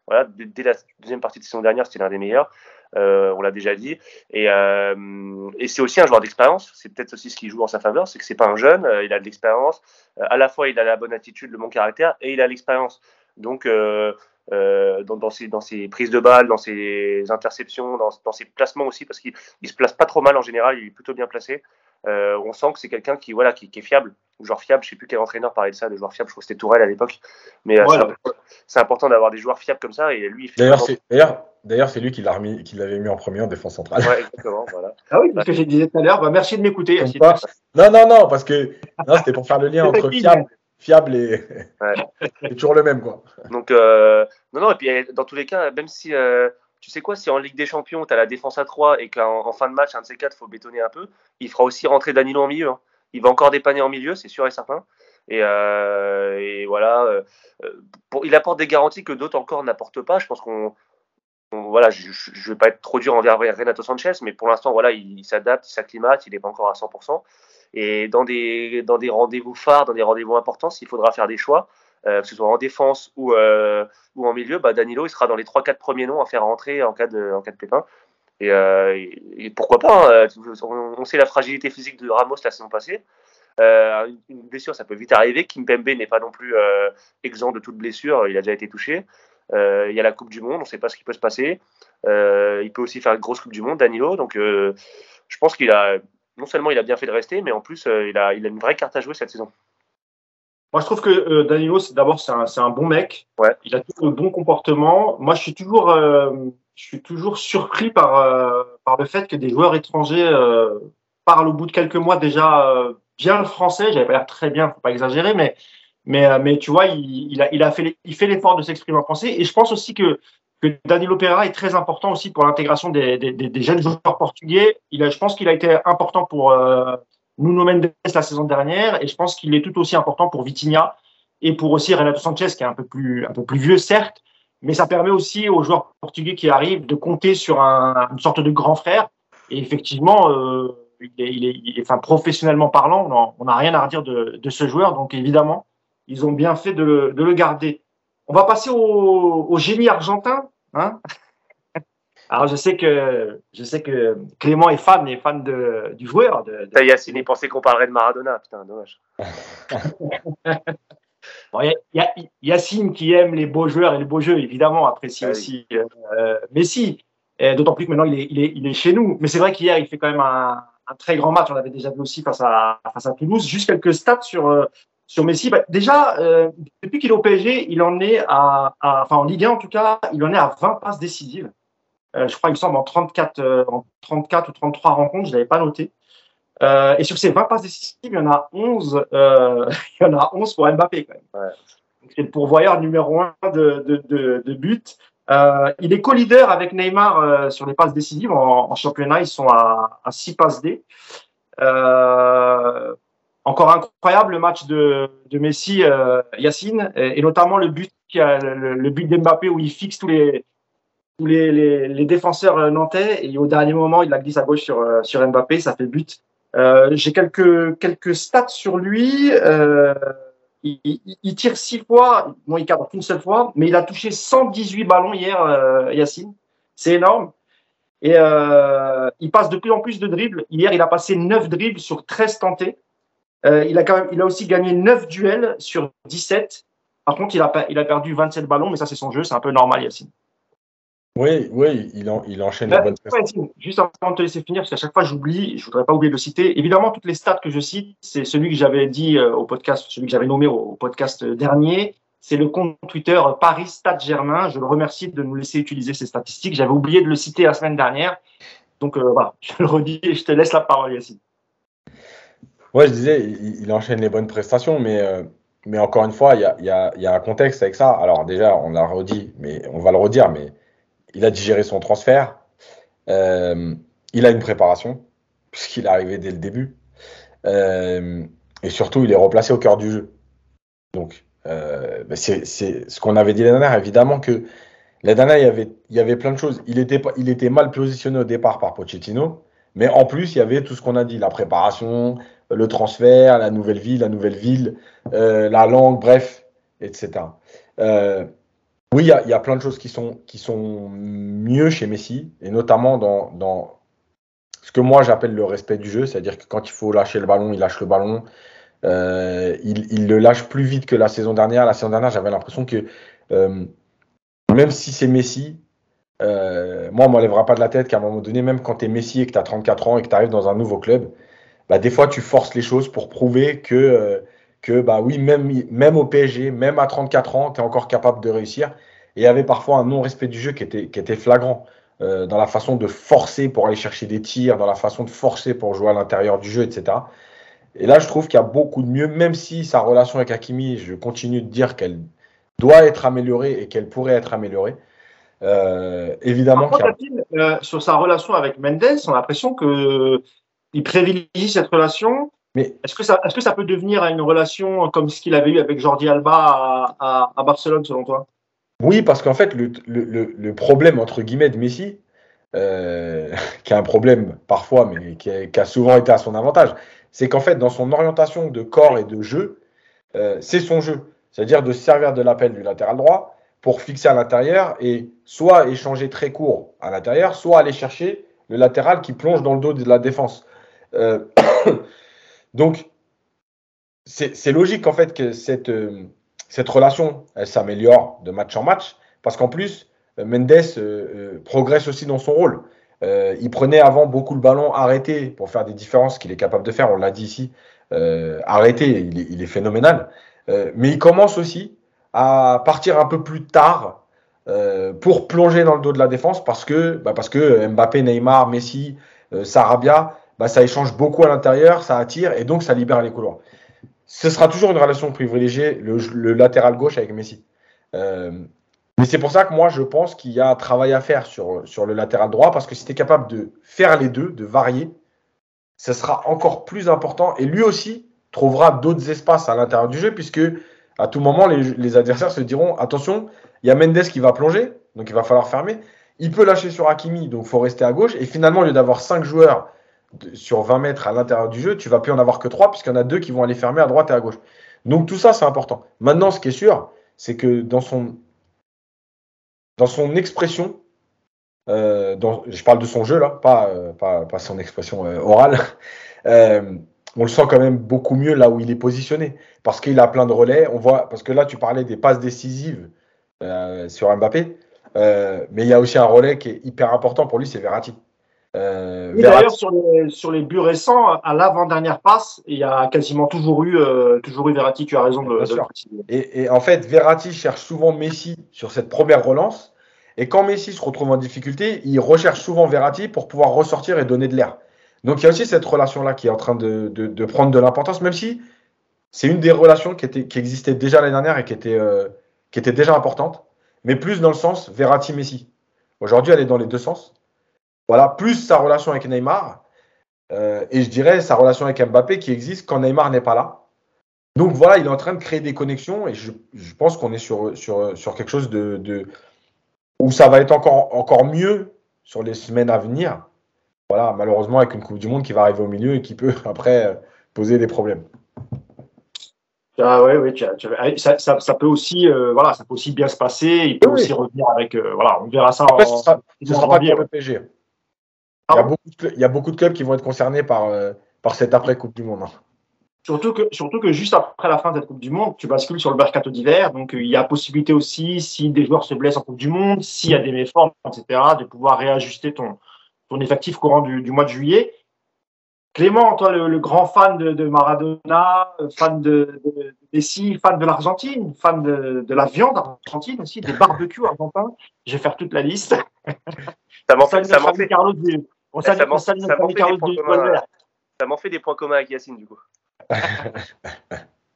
Speaker 2: Voilà, dès la deuxième partie de saison dernière, c'était l'un des meilleurs. Euh, on l'a déjà dit. Et, euh, et c'est aussi un joueur d'expérience. C'est peut-être aussi ce qui joue en sa faveur, c'est que c'est pas un jeune. Euh, il a de l'expérience. à la fois, il a la bonne attitude, le bon caractère, et il a l'expérience. Donc, dans, dans, ses, dans ses prises de balles, dans ses interceptions, dans, dans ses placements aussi, parce qu'il se place pas trop mal en général. Il est plutôt bien placé. on sent que c'est quelqu'un qui, voilà, qui, qui, est fiable, ou joueur fiable. Je sais plus quel entraîneur parlait de ça, de joueur fiable. Je crois que c'était Tourelle à l'époque. Mais c'est important d'avoir des joueurs fiables comme ça. Et lui,
Speaker 3: D'ailleurs, D'ailleurs, c'est lui qui l'avait mis, en premier en défense centrale.
Speaker 1: Ouais, exactement, voilà. Ah oui, parce que j'ai disais tout à l'heure, bah, merci de m'écouter.
Speaker 3: Non, non, non, parce que c'était pour faire le lien entre fiable, fiable et... c'est toujours le même, quoi.
Speaker 2: Donc, euh, non, non, et puis dans tous les cas, même si, euh, tu sais quoi, si en Ligue des Champions, tu as la défense à 3 et qu'en fin de match, un de ces quatre, il faut bétonner un peu, il fera aussi rentrer Danilo en milieu. Hein. Il va encore dépanner en milieu, c'est sûr et certain. Et, euh, et voilà, pour, il apporte des garanties que d'autres encore n'apportent pas. Je pense qu'on voilà, je ne vais pas être trop dur envers Renato Sanchez, mais pour l'instant, voilà, il, s'adapte, il s'acclimate, il n'est pas encore à 100%. Et dans des, dans des rendez-vous phares, dans des rendez-vous importants, s'il faudra faire des choix, euh, que ce soit en défense ou, euh, ou en milieu, bah Danilo il sera dans les 3-4 premiers noms à faire rentrer en cas de, en cas de pépin. Et, euh, pourquoi pas, hein, on, sait la fragilité physique de Ramos la saison passée. une blessure, ça peut vite arriver. Kimpembe n'est pas non plus exempt de toute blessure, il a déjà été touché. Euh, il y a la Coupe du Monde, on ne sait pas ce qui peut se passer. Euh, il peut aussi faire une grosse Coupe du Monde, Danilo. Donc, euh, je pense qu'il a non seulement il a bien fait de rester, mais en plus il a, il a une vraie carte à jouer cette saison.
Speaker 1: Moi, je trouve que euh, Danilo, d'abord, c'est un, un, bon mec.
Speaker 2: Ouais.
Speaker 1: Il a tout le bon comportement. Moi, je suis toujours, euh, je suis toujours surpris par, euh, par le fait que des joueurs étrangers parlent au bout de quelques mois déjà bien le français. J'avais pas l'air très bien, faut pas exagérer, mais, mais, mais tu vois, il, il a, il a fait, l'effort de s'exprimer en français. Et je pense aussi que, que Danilo Pereira est très important aussi pour l'intégration des, des, des, jeunes joueurs portugais. Il a, je pense qu'il a été important pour Nuno Mendes la saison dernière, et je pense qu'il est tout aussi important pour Vitinha et pour aussi Renato Sanchez, qui est un peu plus, un peu plus vieux, certes, mais ça permet aussi aux joueurs portugais qui arrivent de compter sur un, une sorte de grand frère. Et effectivement, euh, il, est, il, est, il, est, enfin, professionnellement parlant, on n'a rien à redire de, de, ce joueur. Donc évidemment, ils ont bien fait de le, de le garder. On va passer au, au génie argentin. Hein alors je sais que je sais que Clément est fan, est fan de, du joueur. De,
Speaker 2: de... Yacine, il pensait qu'on parlerait de Maradona, putain, dommage.
Speaker 1: bon, y, y, a Yacine qui aime les beaux joueurs et les beaux jeux, évidemment, apprécie ah, aussi oui. euh, Messi. D'autant plus que maintenant il est, il est, il est chez nous. Mais c'est vrai qu'hier il fait quand même un, un, très grand match. On l'avait déjà vu aussi face à, face à Toulouse. Juste quelques stats sur euh, sur Messi. Bah, déjà, euh, depuis qu'il est au PSG, il en est à, à, enfin en Ligue 1 en tout cas, il en est à 20 passes décisives. Euh, je crois, il me semble, en 34, euh, en 34 ou 33 rencontres, je ne l'avais pas noté. Et sur ces 20 passes décisives, il y en a 11, euh, il y en a 11 pour Mbappé quand même.
Speaker 2: Ouais.
Speaker 1: C'est le pourvoyeur numéro 1 de, de, de, de buts. Euh, il est co-leader avec Neymar sur les passes décisives. En, en, championnat, ils sont à, à 6 passes D. Euh, encore incroyable le match de, Messi, Yacine, et, notamment le but, le, le but d'Mbappé où il fixe tous les, tous les, défenseurs nantais et au dernier moment, il la glisse à gauche sur, sur Mbappé, ça fait but. Euh, J'ai quelques, quelques stats sur lui. Euh, il, tire six fois, bon, il cadre qu'une seule fois, mais il a touché 118 ballons hier, euh, Yacine. C'est énorme. Et euh, il passe de plus en plus de dribbles. Hier, il a passé 9 dribbles sur 13 tentés. Euh, il, a quand même, il a aussi gagné 9 duels sur 17. Par contre, il a, il a perdu 27 ballons, mais ça, c'est son jeu. C'est un peu normal, Yacine.
Speaker 3: Oui, oui, il, en, il enchaîne la bonne
Speaker 1: ouais, Juste avant de te laisser finir, parce qu'à chaque fois j'oublie, je voudrais pas oublier de le citer. Évidemment, toutes les stats que je cite, c'est celui que j'avais dit euh, au podcast, celui que j'avais nommé au, au, podcast dernier. C'est le compte Twitter Paris Stats Germain. Je le remercie de nous laisser utiliser ces statistiques. J'avais oublié de le citer la semaine dernière. Donc euh, voilà, je le redis et je te laisse la parole, Yacine.
Speaker 3: Ouais, je disais, il, enchaîne les bonnes prestations, mais, euh, mais encore une fois, il y a, y, a, y a un contexte avec ça. Alors déjà, on l'a redit, mais on va le redire, mais il a digéré son transfert. Euh, il a une préparation, puisqu'il est arrivé dès le début. Euh, et surtout, il est replacé au cœur du jeu. Donc, euh, c'est ce qu'on avait dit l'année dernière. Évidemment que l'année dernière, il y, avait, il y avait plein de choses. Il était, il était mal positionné au départ par Pochettino. Mais en plus, il y avait tout ce qu'on a dit la préparation, le transfert, la nouvelle ville, la nouvelle ville, euh, la langue, bref, etc. Euh, oui, il y, a plein de choses qui sont, qui sont mieux chez Messi, et notamment dans, dans ce que moi j'appelle le respect du jeu, c'est-à-dire que quand il faut lâcher le ballon, il lâche le ballon. Euh, il, le lâche plus vite que la saison dernière. La saison dernière, j'avais l'impression que même si c'est Messi, euh, moi, on ne m'enlèvera pas de la tête qu'à un moment donné, même quand tu es Messi et que tu as 34 ans et que tu arrives dans un nouveau club, bah, des fois tu forces les choses pour prouver que euh, que bah oui, même, même au PSG, même à 34 ans, tu es encore capable de réussir. Et il y avait parfois un non-respect du jeu qui était, qui était flagrant euh, dans la façon de forcer pour aller chercher des tirs, dans la façon de forcer pour jouer à l'intérieur du jeu, etc. Et là, je trouve qu'il y a beaucoup de mieux, même si sa relation avec Hakimi, je continue de dire qu'elle doit être améliorée et qu'elle pourrait être améliorée. Euh, évidemment.
Speaker 1: Contre, a... euh, sur sa relation avec Mendes, on a l'impression qu'il privilégie cette relation. Mais est-ce que ça, est-ce que ça peut devenir une relation comme ce qu'il avait eu avec Jordi Alba à, à, à Barcelone, selon toi?
Speaker 3: Oui, parce qu'en fait, le, le, le, problème entre guillemets de Messi, euh, qui a un problème parfois, mais qui a, qui a, souvent été à son avantage, c'est qu'en fait, dans son orientation de corps et de jeu, euh, c'est son jeu, c'est-à-dire de se servir de l'appel du latéral droit pour fixer à l'intérieur et soit échanger très court à l'intérieur, soit aller chercher le latéral qui plonge dans le dos de la défense. Euh, Donc, c'est logique en fait que cette, euh, cette relation, elle s'améliore de match en match, parce qu'en plus, euh, Mendes progresse aussi dans son rôle. Il prenait avant beaucoup le ballon arrêté pour faire des différences qu'il est capable de faire, on l'a dit ici. arrêté, il est, il est phénoménal. mais il commence aussi à partir un peu plus tard pour plonger dans le dos de la défense parce que, bah, parce que Mbappé, Neymar, Messi, Sarabia, bah, ça échange beaucoup à l'intérieur, ça attire et donc ça libère les couloirs. Ce sera toujours une relation privilégiée, le, latéral gauche avec Messi. Euh, mais c'est pour ça que moi, je pense qu'il y a un travail à faire sur, sur le latéral droit, parce que si tu es capable de faire les deux, de varier, ce sera encore plus important. Et lui aussi trouvera d'autres espaces à l'intérieur du jeu, puisque à tout moment, les, les, adversaires se diront attention, il y a Mendes qui va plonger, donc il va falloir fermer. Il peut lâcher sur Hakimi, donc il faut rester à gauche. Et finalement, au lieu d'avoir cinq joueurs sur 20 mètres à l'intérieur du jeu, tu vas plus en avoir que 3 puisqu'il y en a deux qui vont aller fermer à droite et à gauche. Donc tout ça, c'est important. Maintenant, ce qui est sûr, c'est que dans son, dans son expression, euh, je parle de son jeu là, pas, euh, pas, pas, son expression euh, orale, on le sent quand même beaucoup mieux là où il est positionné parce qu'il a plein de relais. On voit, parce que là, tu parlais des passes décisives sur Mbappé, mais il y a aussi un relais qui est hyper important pour lui, c'est Verratti.
Speaker 1: Euh, D'ailleurs, sur les, sur les buts récents, à l'avant-dernière passe, il y a quasiment toujours eu, euh, toujours eu Verratti, tu as raison de, de
Speaker 3: et, et, en fait, Verratti cherche souvent Messi sur cette première relance. Et quand Messi se retrouve en difficulté, il recherche souvent Verratti pour pouvoir ressortir et donner de l'air. Donc il y a aussi cette relation-là qui est en train de, de, de prendre de l'importance, même si c'est une des relations qui, était, qui existait déjà l'année dernière et qui était, euh, qui était déjà importante, mais plus dans le sens Verratti-Messi. Aujourd'hui, elle est dans les deux sens. Voilà, plus sa relation avec Neymar. Euh, et je dirais sa relation avec Mbappé qui existe quand Neymar n'est pas là. Donc voilà, il est en train de créer des connexions et je, pense qu'on est sur, sur, sur quelque chose de, où ça va être encore, encore mieux sur les semaines à venir. Voilà, malheureusement avec une Coupe du Monde qui va arriver au milieu et qui peut après poser des problèmes.
Speaker 1: Ah ouais, ouais, ça, ça, ça, peut aussi, euh, voilà, ça peut aussi bien se passer. Il peut aussi revenir avec, euh, voilà, on verra ça.
Speaker 3: En, ce sera, sera pas bien le PSG. Il y, a beaucoup de, il y, a beaucoup de, clubs qui vont être concernés par, euh, par cette après-Coupe du Monde. Hein.
Speaker 1: Surtout que, surtout que juste après la fin de cette Coupe du Monde, tu bascules sur le mercato d'hiver. Donc, il y a possibilité aussi, si des joueurs se blessent en Coupe du Monde, s'il y a des méformes, etc., de pouvoir réajuster ton, ton effectif courant du, du mois de juillet. Clément, toi, le, le grand fan de, de, Maradona, fan de, de, Messi, fan de l'Argentine, fan de, de, la viande argentine aussi, des barbecues argentins, je vais faire toute la liste.
Speaker 2: Ça m'en fait, ça m'en fait. Carlos on ça m'en fait, fait, des points communs avec Yacine, du coup.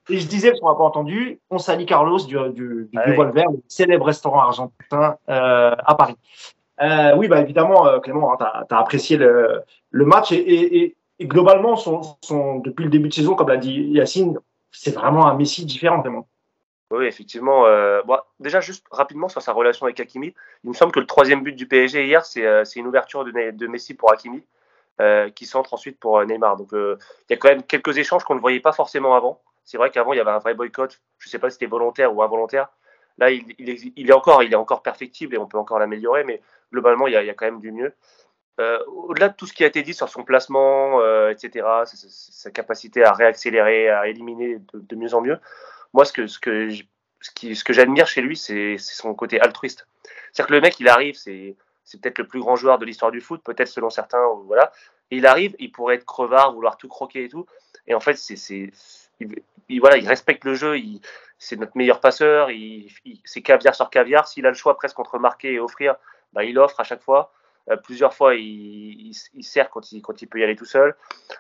Speaker 1: Et je disais, parce qu'on n'a pas entendu, on salue Carlos du, du, du, le célèbre restaurant argentin euh, à Paris. Euh, oui, bah évidemment, euh, Clément, hein, tu as, apprécié le, le match et, et, et globalement, son, son, depuis le début de saison, comme l'a dit Yacine, c'est vraiment un Messi différent, vraiment.
Speaker 2: Oui, effectivement. Euh, déjà, juste rapidement sur sa relation avec Hakimi, il me semble que le troisième but du PSG hier, c'est euh, une ouverture de, Messi pour Hakimi, euh, qui centre ensuite pour Neymar. Donc, il y a quand même quelques échanges qu'on ne voyait pas forcément avant. C'est vrai qu'avant, il y avait un vrai boycott. Je ne sais pas si c'était volontaire ou involontaire. Là, il, est, encore, il est encore perfectible et on peut encore l'améliorer, mais globalement, il y, a, quand même du mieux. Au-delà de tout ce qui a été dit sur son placement, etc., sa, capacité à réaccélérer, à éliminer de mieux en mieux, moi, ce que, j'admire chez lui, c'est son côté altruiste. C'est-à-dire que le mec, il arrive, c'est peut-être le plus grand joueur de l'histoire du foot, peut-être selon certains, voilà. Il arrive, il pourrait être crevard, vouloir tout croquer et tout. Et en fait, il, voilà, il respecte le jeu, c'est notre meilleur passeur, c'est caviar sur caviar. S'il a le choix presque entre marquer et offrir, bah, il offre à chaque fois. Euh, plusieurs fois, il, il, sert quand il peut y aller tout seul.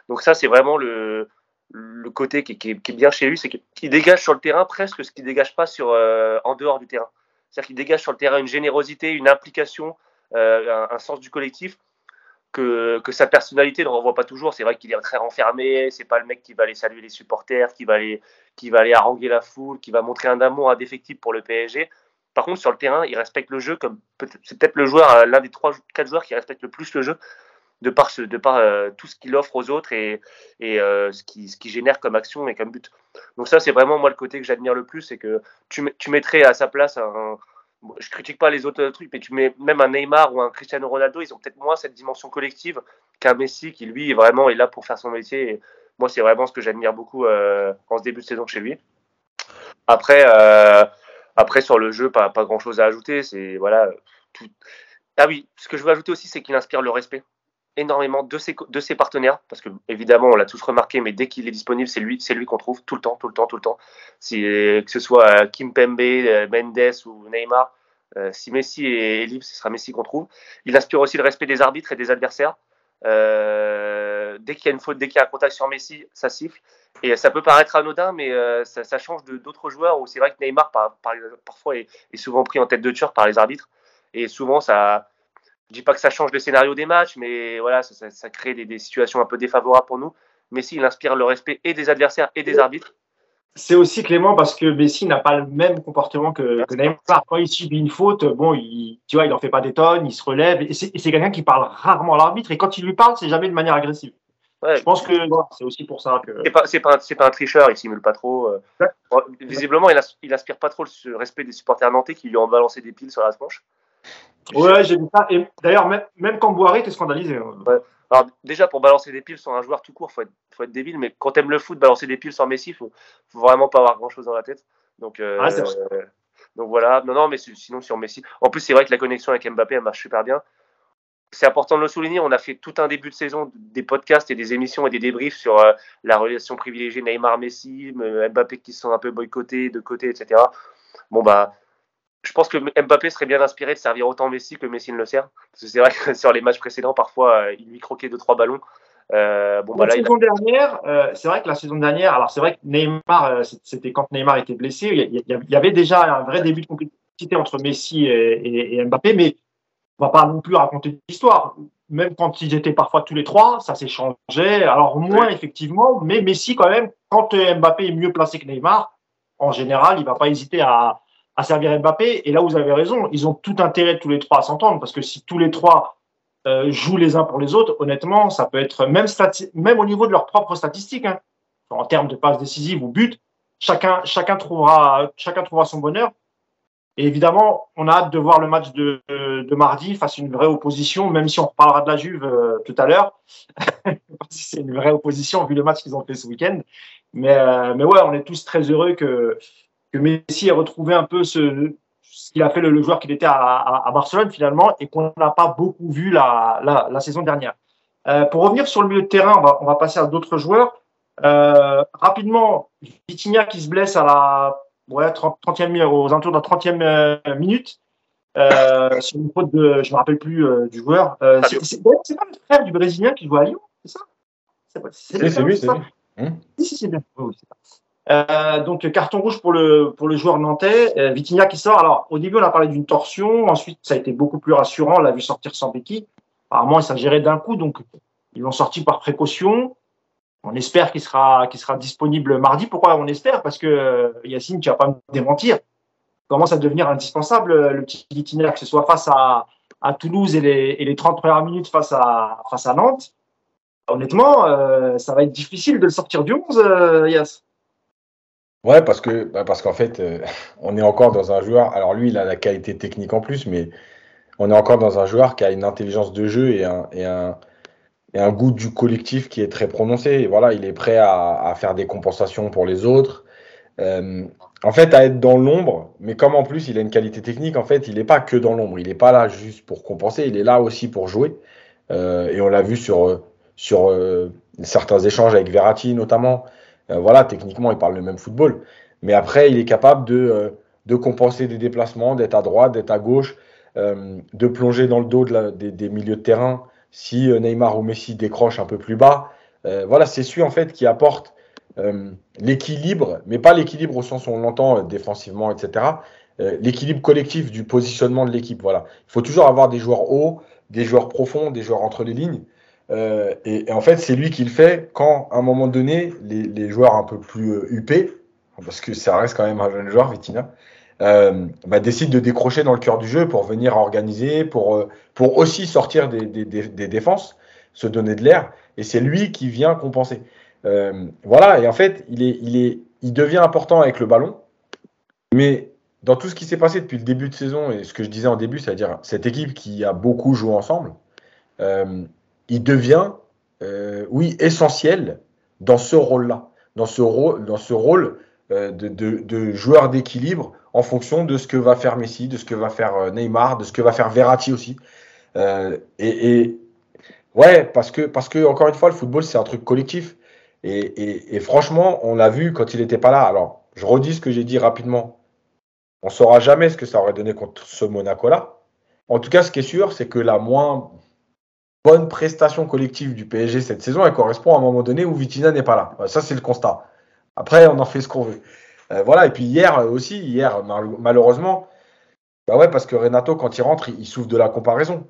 Speaker 2: Donc ça, c'est vraiment le, le côté qui, est, bien chez lui, c'est qu'il dégage sur le terrain presque ce qu'il dégage pas sur, euh, en dehors du terrain. C'est-à-dire qu'il dégage sur le terrain une générosité, une implication, euh, un, sens du collectif que, que, sa personnalité ne renvoie pas toujours. C'est vrai qu'il est très renfermé, c'est pas le mec qui va aller saluer les supporters, qui va aller, qui va aller haranguer la foule, qui va montrer un amour indéfectible pour le PSG. Par contre, sur le terrain, il respecte le jeu comme c'est peut-être le joueur, euh, l'un des trois, quatre joueurs qui respecte le plus le jeu de par, ce, de par euh, tout ce qu'il offre aux autres et, et euh, ce qu'il ce qui génère comme action et comme but. Donc ça, c'est vraiment moi le côté que j'admire le plus, c'est que tu, tu, mettrais à sa place un... Je critique pas les autres trucs, mais tu mets même un Neymar ou un Cristiano Ronaldo, ils ont peut-être moins cette dimension collective qu'un Messi qui, lui, vraiment est là pour faire son métier. Et moi, c'est vraiment ce que j'admire beaucoup euh, en ce début de saison chez lui. Après, après sur le jeu, pas, pas grand-chose à ajouter. C'est voilà. Ah oui, ce que je veux ajouter aussi, c'est qu'il inspire le respect énormément de ses, partenaires, parce que évidemment on l'a tous remarqué, mais dès qu'il est disponible, c'est lui, lui qu'on trouve tout le temps, tout le temps, tout le temps. Si, que ce soit Kim Pembe, Mendes ou Neymar, si Messi est libre, ce sera Messi qu'on trouve. Il inspire aussi le respect des arbitres et des adversaires. Euh, dès qu'il y a une faute, dès qu'il y a un contact sur Messi, ça siffle. Et ça peut paraître anodin, mais euh, ça, change d'autres joueurs où c'est vrai que Neymar, par, parfois, est, souvent pris en tête de tueur par les arbitres. Et souvent, ça. Je dis pas que ça change le scénario des matchs, mais voilà, ça, ça crée des, des, situations un peu défavorables pour nous. Messi, il inspire le respect et des adversaires et des arbitres
Speaker 1: c'est aussi Clément parce que Messi n'a pas le même comportement que, que Neymar. Quand il subit une faute, bon, il, tu vois, il en fait pas des tonnes, il se relève. Et c'est quelqu'un qui parle rarement à l'arbitre. Et quand il lui parle, c'est jamais de manière agressive. je pense que c'est aussi pour ça que.
Speaker 2: C'est pas, pas, pas, un tricheur, il simule pas trop. Euh. visiblement, il, il, aspire pas trop le respect des supporters nantais qui lui ont balancé des piles sur la tronche.
Speaker 1: Ouais, j'ai vu ça. Et d'ailleurs, même, même quand Boiré était scandalisé. Hein.
Speaker 2: Ouais. Alors, déjà, pour balancer des piles sur un joueur tout court, il faut être, faut être débile, mais quand t'aimes le foot, balancer des piles sur Messi, il faut, faut vraiment pas avoir grand chose dans la tête. Donc, euh, ah, donc voilà. Non, non, mais sinon, sur Messi. En plus, c'est vrai que la connexion avec Mbappé, elle marche super bien. C'est important de le souligner. On a fait tout un début de saison des podcasts et des émissions et des débriefs sur euh, la relation privilégiée Neymar-Messi, Mbappé qui se sont un peu boycottés de côté, etc. Bon, bah, je pense que Mbappé serait bien inspiré de servir autant Messi que Messi ne le sert. Parce que c'est vrai que sur les matchs précédents, parfois, euh, il lui croquait deux trois ballons.
Speaker 1: Euh, bon, bah, la saison dernière, euh, c'est vrai que la saison dernière, alors c'est vrai que Neymar, c'était quand Neymar était blessé, il y, avait déjà un vrai début de compétitivité entre Messi et, Mbappé, mais on va pas non plus raconter l'histoire. Même quand ils étaient parfois tous les trois, ça s'est changé. Alors moins effectivement, mais Messi quand même, quand Mbappé est mieux placé que Neymar, en général, il va pas hésiter à, à servir Mbappé. Et là, vous avez raison, ils ont tout intérêt tous les trois à s'entendre parce que si tous les trois euh, jouent les uns pour les autres, honnêtement, ça peut être même, même au niveau de leurs propres statistiques, hein, en termes de passes décisives ou buts, chacun, chacun, trouvera, chacun trouvera son bonheur. Et évidemment, on a hâte de voir le match de, de, mardi face une vraie opposition, même si on reparlera de la Juve euh, tout à l'heure. c'est une vraie opposition vu le match qu'ils ont fait ce week-end. Mais, euh, mais ouais, on est tous très heureux que, que Messi ait retrouvé un peu ce, ce qu'il a fait le, joueur qu'il était à, Barcelone finalement et qu'on n'a pas beaucoup vu la, la, saison dernière. Euh, pour revenir sur le milieu de terrain, on va, on va passer à d'autres joueurs. Euh, rapidement, Vitinha qui se blesse à la ouais, 30, e aux alentours de la 30e euh, minute. Sur une faute de, je me rappelle plus du joueur. Euh, c'est pas le frère du Brésilien qui joue à Lyon, c'est ça?
Speaker 3: C'est lui, c'est lui. Hum
Speaker 1: si, si, c'est bien. Oui, euh, donc carton rouge pour le pour le joueur nantais, euh, Vitinha qui sort. Alors au début on a parlé d'une torsion, ensuite ça a été beaucoup plus rassurant, on l'a vu sortir sans béquille. Apparemment il s'agirait d'un coup, donc ils l'ont sorti par précaution. On espère qu'il sera qu'il sera disponible mardi. Pourquoi on espère? Parce que euh, Yacine, tu vas pas me démentir, commence à devenir indispensable euh, le petit Vitinha, que ce soit face à à Toulouse et les, et les 30 premières minutes face à face à Nantes. Honnêtement, ça va être difficile de le sortir du 11, euh, Yass.
Speaker 3: Ouais, parce que bah, parce qu'en fait, euh, on est encore dans un joueur. Alors lui, il a la qualité technique en plus, mais on est encore dans un joueur qui a une intelligence de jeu et un, et un, et un goût du collectif qui est très prononcé. Voilà, il est prêt à, à, faire des compensations pour les autres. Euh, en fait, à être dans l'ombre, mais comme en plus il a une qualité technique, en fait, il n'est pas que dans l'ombre. Il n'est pas là juste pour compenser, il est là aussi pour jouer. Euh, et on l'a vu sur, sur euh, certains échanges avec Verratti notamment. Euh, voilà, techniquement, il parle le même football. Mais après, il est capable de, euh, compenser des déplacements, d'être à droite, d'être à gauche, euh, de plonger dans le dos des, milieux de terrain si Neymar ou Messi décrochent un peu plus bas. voilà, c'est celui en fait qui apporte l'équilibre, mais pas l'équilibre au sens où on l'entend défensivement, etc. l'équilibre collectif du positionnement de l'équipe. Voilà. Il faut toujours avoir des joueurs hauts, des joueurs profonds, des joueurs entre les lignes. Euh, et, en fait, c'est lui qui le fait quand, à un moment donné, les, joueurs un peu plus euh, huppés, parce que ça reste quand même un jeune joueur, Vitina, euh, bah, décident de décrocher dans le cœur du jeu pour venir organiser, pour, euh, pour aussi sortir des, des, des, défenses, se donner de l'air. Et c'est lui qui vient compenser. Euh, voilà, et en fait, il, est, il, est, il devient important avec le ballon. Mais dans tout ce qui s'est passé depuis le début de saison, et ce que je disais en début, c'est-à-dire cette équipe qui a beaucoup joué ensemble, il devient, euh, oui, essentiel dans ce rôle-là, dans ce rôle, dans ce rôle euh, de, joueur d'équilibre en fonction de ce que va faire Messi, de ce que va faire euh, Neymar, de ce que va faire Verratti aussi. Et, et, Ouais, parce que, parce que, encore une fois, le football, c'est un truc collectif. Et, franchement, on l'a vu quand il n'était pas là. Alors, je redis ce que j'ai dit rapidement. On ne saura jamais ce que ça aurait donné contre ce Monaco-là. En tout cas, ce qui est sûr, c'est que la moins bonne prestation collective du PSG cette saison, elle correspond à un moment donné où Vitina n'est pas là. Ça, c'est le constat. Après, on en fait ce qu'on veut. Euh, voilà, et puis hier aussi, hier, malheureusement, bah ouais, parce que Renato, quand il rentre, il, souffre de la comparaison.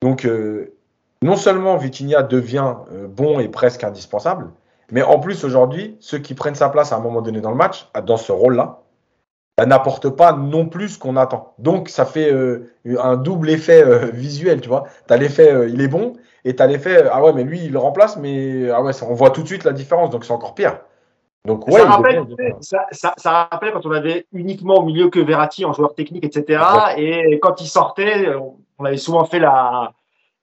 Speaker 3: Donc, euh, non seulement Vitinha devient euh, bon et presque indispensable, mais en plus, aujourd'hui, ceux qui prennent sa place à un moment donné dans le match, dans ce rôle-là, bah, n'apportent pas non plus ce qu'on attend. Donc, ça fait un double effet visuel, tu vois. Tu as l'effet, il est bon, et tu as l'effet, ah ouais, mais lui, il le remplace, mais ah ouais, on voit tout de suite la différence, donc c'est encore pire.
Speaker 1: Donc, ça, rappelle, ça, rappelle quand on avait uniquement au milieu que Verratti en joueur technique, etc. Et quand il sortait, on avait souvent fait la,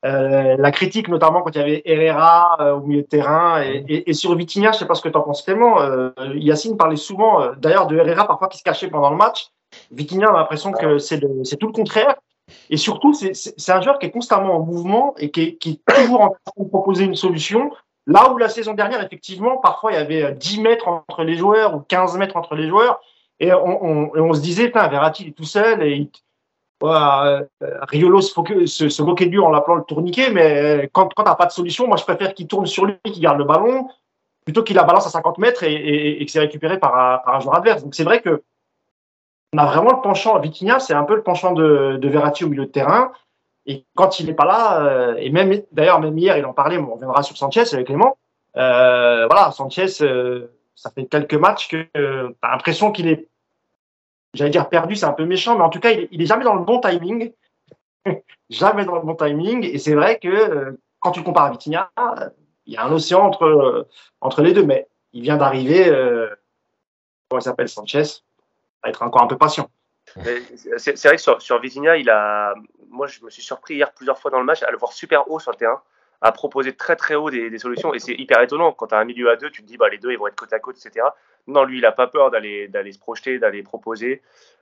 Speaker 1: euh, la critique, notamment quand il y avait Herrera euh, au milieu de terrain. Et, sur Vitinha, je ne sais pas ce que tu en penses tellement. Euh, Yacine parlait souvent, d'ailleurs, de Herrera parfois qui se cachait pendant le match. Vitinha, on a l'impression que c'est tout le contraire. Et surtout, c'est un joueur qui est constamment en mouvement et qui qui est toujours en train de proposer une solution. Là où la saison dernière, effectivement, parfois il y avait 10 euh, mètres entre les joueurs ou 15 mètres entre les joueurs, et on, se disait, Verratti est tout seul, et euh, Riolo se, se, moquait de lui en l'appelant le tourniquet, mais quand, quand tu n'as pas de solution, moi je préfère qu'il tourne sur lui, qu'il garde le ballon, plutôt qu'il la balance à 50 mètres et, que c'est récupéré par, un joueur adverse. Donc c'est vrai que on a vraiment le penchant, Vitinha, c'est un peu le penchant de, de Verratti au milieu de terrain. Et quand il n'est pas là, euh, et même d'ailleurs même hier il en parlait, on reviendra sur Sanchez avec Clément. Euh, voilà, Sanchez, euh, ça fait quelques matchs que euh, tu as l'impression qu'il est, j'allais dire perdu, c'est un peu méchant, mais en tout cas il, il est jamais dans le bon timing, jamais dans le bon timing. Et c'est vrai que quand tu compares à Vitinha, il y a un océan entre entre les deux, mais il vient d'arriver. comment il s'appelle Sanchez, va être encore un peu patient.
Speaker 2: C'est vrai que sur, sur il a, moi, je me suis surpris hier plusieurs fois dans le match à le voir super haut sur le terrain, à proposer très très haut des, solutions. Et c'est hyper étonnant. Quand tu as un milieu à deux, tu te dis, bah, les deux, ils vont être côte à côte, etc. Non, lui, il n'a pas peur d'aller se projeter, d'aller proposer.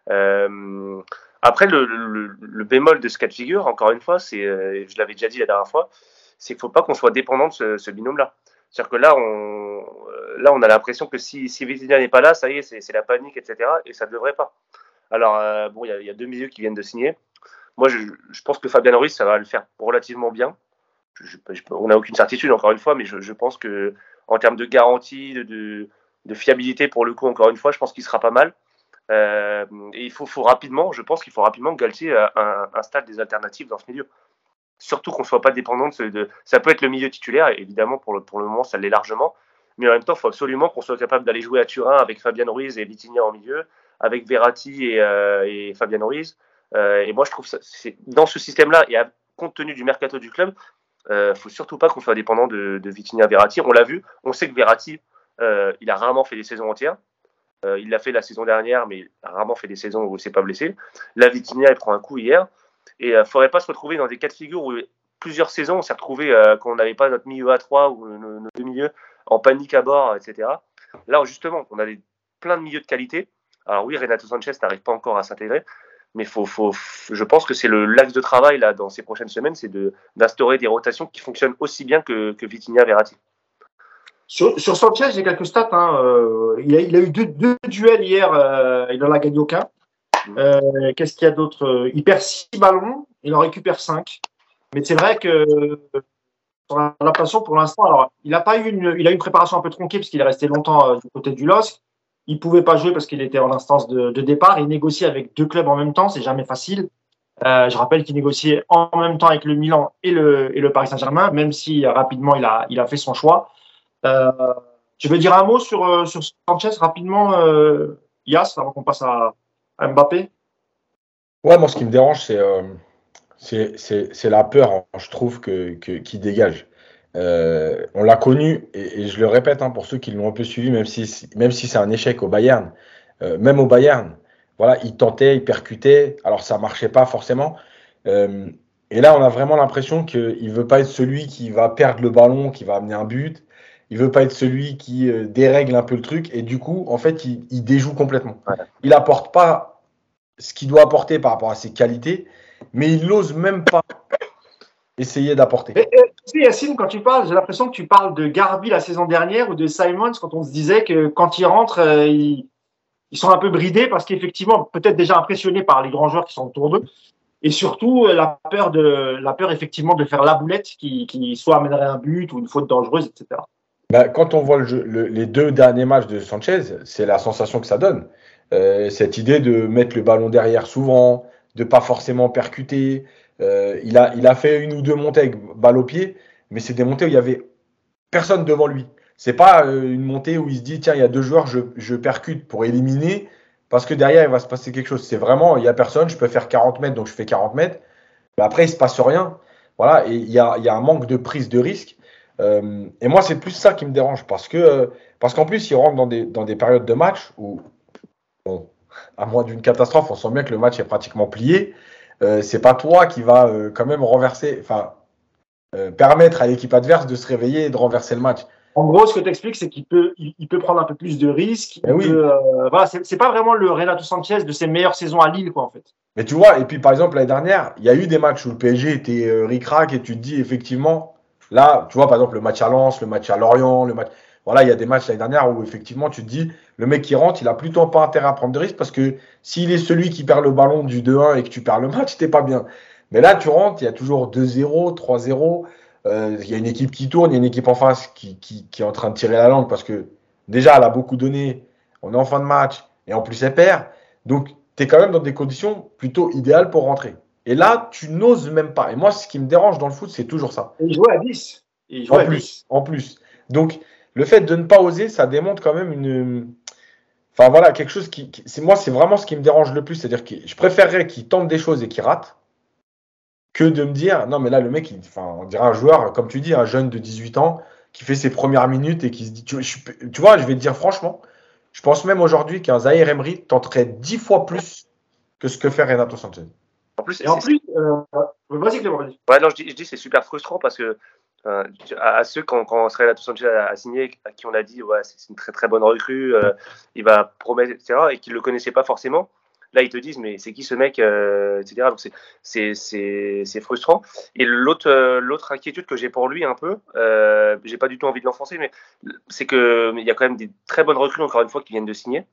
Speaker 2: Euh, après, le, bémol de ce cas de figure, encore une fois, c'est, euh, je l'avais déjà dit la dernière fois, c'est qu'il ne faut pas qu'on soit dépendant de ce, binôme-là. C'est-à-dire que là, on, euh, là, on a l'impression que si, si n'est pas là, ça y est, c'est la panique, etc. Et ça ne devrait pas. Alors, bon, il y, y, a deux milieux qui viennent de signer. Moi, je, pense que Fabien Ruiz, ça va le faire relativement bien. on n'a aucune certitude, encore une fois, mais je, pense que en termes de garantie, de, fiabilité, pour le coup, encore une fois, je pense qu'il sera pas mal. Euh, et il faut, rapidement, je pense qu'il faut rapidement que Galtier installe des alternatives dans ce milieu. Surtout qu'on ne soit pas dépendant de, Ça peut être le milieu titulaire, évidemment, pour le, pour le moment, ça l'est largement. Mais en même temps, il faut absolument qu'on soit capable d'aller jouer à Turin avec Fabien Ruiz et Vitinha en milieu, avec Verratti et, euh, et Fabien Ruiz, euh, et moi, je trouve c'est dans ce système-là, et compte tenu du mercato du club, il euh, faut surtout pas qu'on soit dépendant de, de Vitinha Verratti. On l'a vu, on sait que Verratti, euh, il a rarement fait des saisons entières. il l'a fait la saison dernière, mais il a rarement fait des saisons où il s'est pas blessé. La Vitinha, il prend un coup hier. Et il ne faudrait pas se retrouver dans des cas de figure où plusieurs saisons, on s'est retrouvé quand on n'avait pas notre milieu à 3 ou nos, deux milieux en panique à bord, etc. Là, justement, on a plein de milieux de qualité. Alors oui, Renato Sanchez n'arrive pas encore à s'intégrer, mais faut, faut, je pense que c'est l'axe de travail là dans ces prochaines semaines, c'est d'instaurer des rotations qui fonctionnent aussi bien que, que Vitinha Verratti.
Speaker 1: Sur, sur Sanchez, j'ai quelques stats. Hein. Euh, il, a, il, a, eu deux, deux duels hier, euh, il n'en a gagné aucun. Euh, Qu'est-ce qu'il y a d'autre? Il perd six ballons, il en récupère cinq. Mais c'est vrai que on a l'impression pour l'instant, alors il a pas eu une, il a eu une préparation un peu tronquée parce qu'il est resté longtemps euh, du côté du LOSC. Il pouvait pas jouer parce qu'il était en instance de, départ. Il négociait avec deux clubs en même temps, c'est jamais facile. Euh, je rappelle qu'il négociait en même temps avec le Milan et le, et le Paris Saint-Germain, même si euh, rapidement il a, il a fait son choix. Euh, tu veux dire un mot sur, euh, Sanchez rapidement, euh, Yas, avant qu'on passe à, Mbappé?
Speaker 3: Ouais, moi ce qui me dérange, c'est la peur, hein, je trouve, que, qui dégage. On l'a connu, et, je le répète hein, pour ceux qui l'ont un peu suivi, même si, même si c'est un échec au Bayern, même au Bayern, voilà, il tentait, il percutait, alors ça marchait pas forcément. Et là, on a vraiment l'impression qu'il ne veut pas être celui qui va perdre le ballon, qui va amener un but. Il veut pas être celui qui dérègle un peu le truc. Et du coup, en fait, il, déjoue complètement. Il apporte pas ce qu'il doit apporter par rapport à ses qualités, mais il n'ose même pas essayer d'apporter.
Speaker 1: Tu sais, Yacine, quand tu parles, j'ai l'impression que tu parles de Garby la saison dernière ou de Simons quand on se disait que quand ils rentrent, euh, ils, sont un peu bridés parce qu'effectivement, peut-être déjà impressionnés par les grands joueurs qui sont autour d'eux. Et surtout, euh, la peur, de, la peur effectivement de faire la boulette qui, qui soit amènerait un but ou une faute dangereuse, etc.
Speaker 3: Bah, quand on voit le les deux derniers matchs de Sanchez, c'est la sensation que ça donne. Euh, cette idée de mettre le ballon derrière souvent, de pas forcément percuter. Euh, il, a, il a fait une ou deux montées avec balle au pied, mais c'est des montées où il y avait personne devant lui. C'est pas euh, une montée où il se dit tiens, il y a deux joueurs, je, je, percute pour éliminer parce que derrière il va se passer quelque chose. C'est vraiment il y a personne, je peux faire 40 mètres donc je fais 40 mètres. Mais après il se passe rien. Voilà, et il y a, il y a un manque de prise de risque. Euh, et moi, c'est plus ça qui me dérange parce que parce qu'en plus, il rentre dans des, dans des périodes de match où, bon, à moins d'une catastrophe, on sent bien que le match est pratiquement plié. Euh, c'est pas toi qui va euh, quand même renverser, enfin, euh, permettre à l'équipe adverse de se réveiller et de renverser le match.
Speaker 1: En gros, ce que tu expliques, c'est qu'il peut, il, peut prendre un peu plus de risques.
Speaker 3: Eh oui.
Speaker 1: voilà, c'est pas vraiment le Renato Sanchez de ses meilleures saisons à Lille, quoi, en fait.
Speaker 3: Mais tu vois, et puis par exemple, l'année dernière, il y a eu des matchs où le PSG était ric-rac et tu te dis effectivement, là, tu vois, par exemple, le match à Lens, le match à Lorient, le match. Voilà, il y a des matchs l'année dernière où effectivement tu te dis le mec qui rentre, il a plutôt pas intérêt à prendre de risques parce que s'il est celui qui perd le ballon du 2-1 et que tu perds le match, t'es pas bien. Mais là, tu rentres, il y a toujours 2-0, 3-0. Euh, il y a une équipe qui tourne, il y a une équipe en face qui, qui, qui, est en train de tirer la langue parce que déjà, elle a beaucoup donné. On est en fin de match et en plus, elle perd. Donc, tu es quand même dans des conditions plutôt idéales pour rentrer. Et là, tu n'oses même pas. Et moi, ce qui me dérange dans le foot, c'est toujours ça.
Speaker 1: il joue à 10.
Speaker 3: Il en plus, en plus. Donc, le fait de ne pas oser, ça démontre quand même une. Enfin voilà, quelque chose qui. c'est moi, c'est vraiment ce qui me dérange le plus. C'est-à-dire que je préférerais qu'il tente des choses et qu'il rate que de me dire non, mais là, le mec, enfin, on dirait un joueur, comme tu dis, un jeune de 18 ans qui fait ses premières minutes et qui se dit. Tu, vois, je vais te dire franchement, je pense même aujourd'hui qu'un Zahir Emery tenterait 10 fois plus que ce que fait Renato Sanchez.
Speaker 1: En plus, et en plus, euh, vas-y Clément, vas-y.
Speaker 2: Ouais, non, je dis, je dis c'est super frustrant parce que à, ceux quand, quand Sanchez a, signé, à qui on a dit ouais, c'est une très très bonne recrue, euh, il va promettre, etc., et qu'ils ne le connaissaient pas forcément, là ils te disent mais c'est qui ce mec, euh, etc. Donc c'est frustrant. Et l'autre euh, l'autre inquiétude que j'ai pour lui un peu, j'ai pas du tout envie de l'enfoncer, mais c'est qu'il y a quand même des très bonnes recrues encore une fois qui viennent de signer.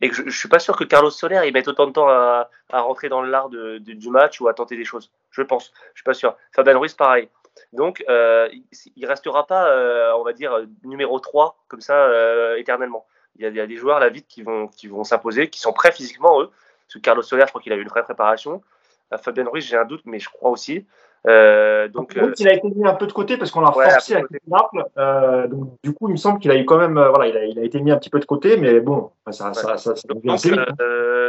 Speaker 2: Et je, ne suis pas sûr que Carlos Soler il mette autant de temps à, à rentrer dans l'art du match ou à tenter des choses. Je pense, je suis pas sûr. Fabien Ruiz pareil. Donc, euh, il restera pas, euh, on va dire, numéro 3 comme ça euh, éternellement. Il y, a, des joueurs là vite qui vont, qui vont s'imposer, qui sont prêts physiquement, eux. Parce que Carlos Soler, je crois qu'il a eu une vraie préparation. Fabien Ruiz, j'ai un doute, mais je crois aussi. Donc,
Speaker 1: il a été mis un peu de côté parce qu'on l'a forcé avec Naples. donc, du coup, il me semble qu'il a eu quand même, voilà, il a, il a, été mis un petit peu de côté, mais bon, ça, ça, ça,
Speaker 2: donc,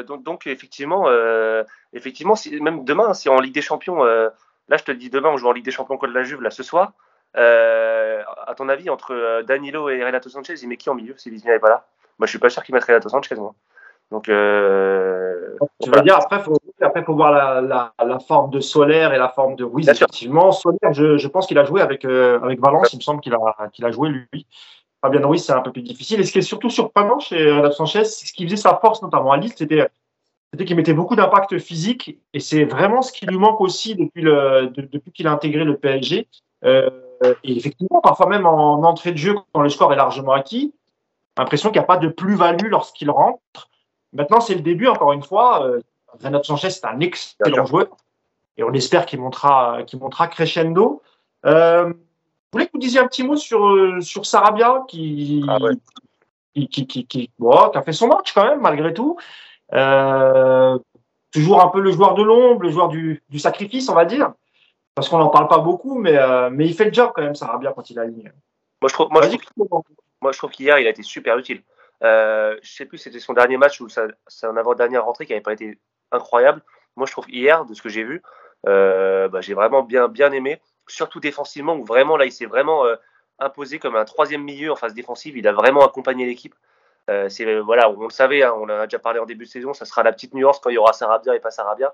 Speaker 2: donc, donc, effectivement, effectivement, même demain, si en Ligue des Champions, Là, je te dis, demain, on joue en Ligue des Champions contre la Juve, là, ce soir. Euh, à ton avis, entre euh, Danilo et Renato Sanchez, il met qui en milieu si Vitinha n'est pas là? Moi, je suis pas sûr qu'il mette Renato Sanchez, moi. Donc, euh,
Speaker 1: tu veux dire, après, il faut, après, faut voir la, la, forme de Solaire et la forme de Ruiz. Effectivement, Solaire, je, je pense qu'il a joué avec, avec Valence. Il me semble qu'il a, qu'il a joué, lui. Fabien Ruiz, c'est un peu plus difficile. Et ce qui est surtout surprenant chez Renato Sanchez, ce qui faisait sa force, notamment à Lille, c'était c'était qu'il mettait beaucoup d'impact physique et c'est vraiment ce qui lui manque aussi depuis, le, depuis qu'il a intégré le PSG. Euh, et effectivement, parfois même en entrée de jeu, quand le score est largement acquis, l'impression qu'il n'y a pas de plus-value lorsqu'il rentre. Maintenant, c'est le début, encore une fois. Euh, Renato Sanchez, c'est un excellent joueur et on espère qu'il montera, qu'il montera crescendo. Euh, je voulais que vous disiez un petit mot sur, sur Sarabia qui, ah qui, qui, qui, qui, bon, qui a fait son match quand même, malgré tout. Euh, toujours un peu le joueur de l'ombre, le joueur du, du, sacrifice, on va dire. Parce qu'on n'en parle pas beaucoup, mais, euh, mais il fait le job quand même, bien quand il a aligné.
Speaker 2: Moi, je trouve, moi, je trouve, moi, je trouve qu'hier, il a été super utile. Euh, je sais plus, c'était son dernier match ou c'est un avant-dernière rentrée qui n'avait pas été incroyable. Moi, je trouve hier, de ce que j'ai vu, euh, bah, j'ai vraiment bien, bien aimé, surtout défensivement, où vraiment, là, il s'est vraiment euh, imposé comme un troisième milieu en phase défensive. Il a vraiment accompagné l'équipe. Euh, voilà, on le savait, hein, on en a déjà parlé en début de saison, ça sera la petite nuance quand il y aura Sarabia et pas Sarabia.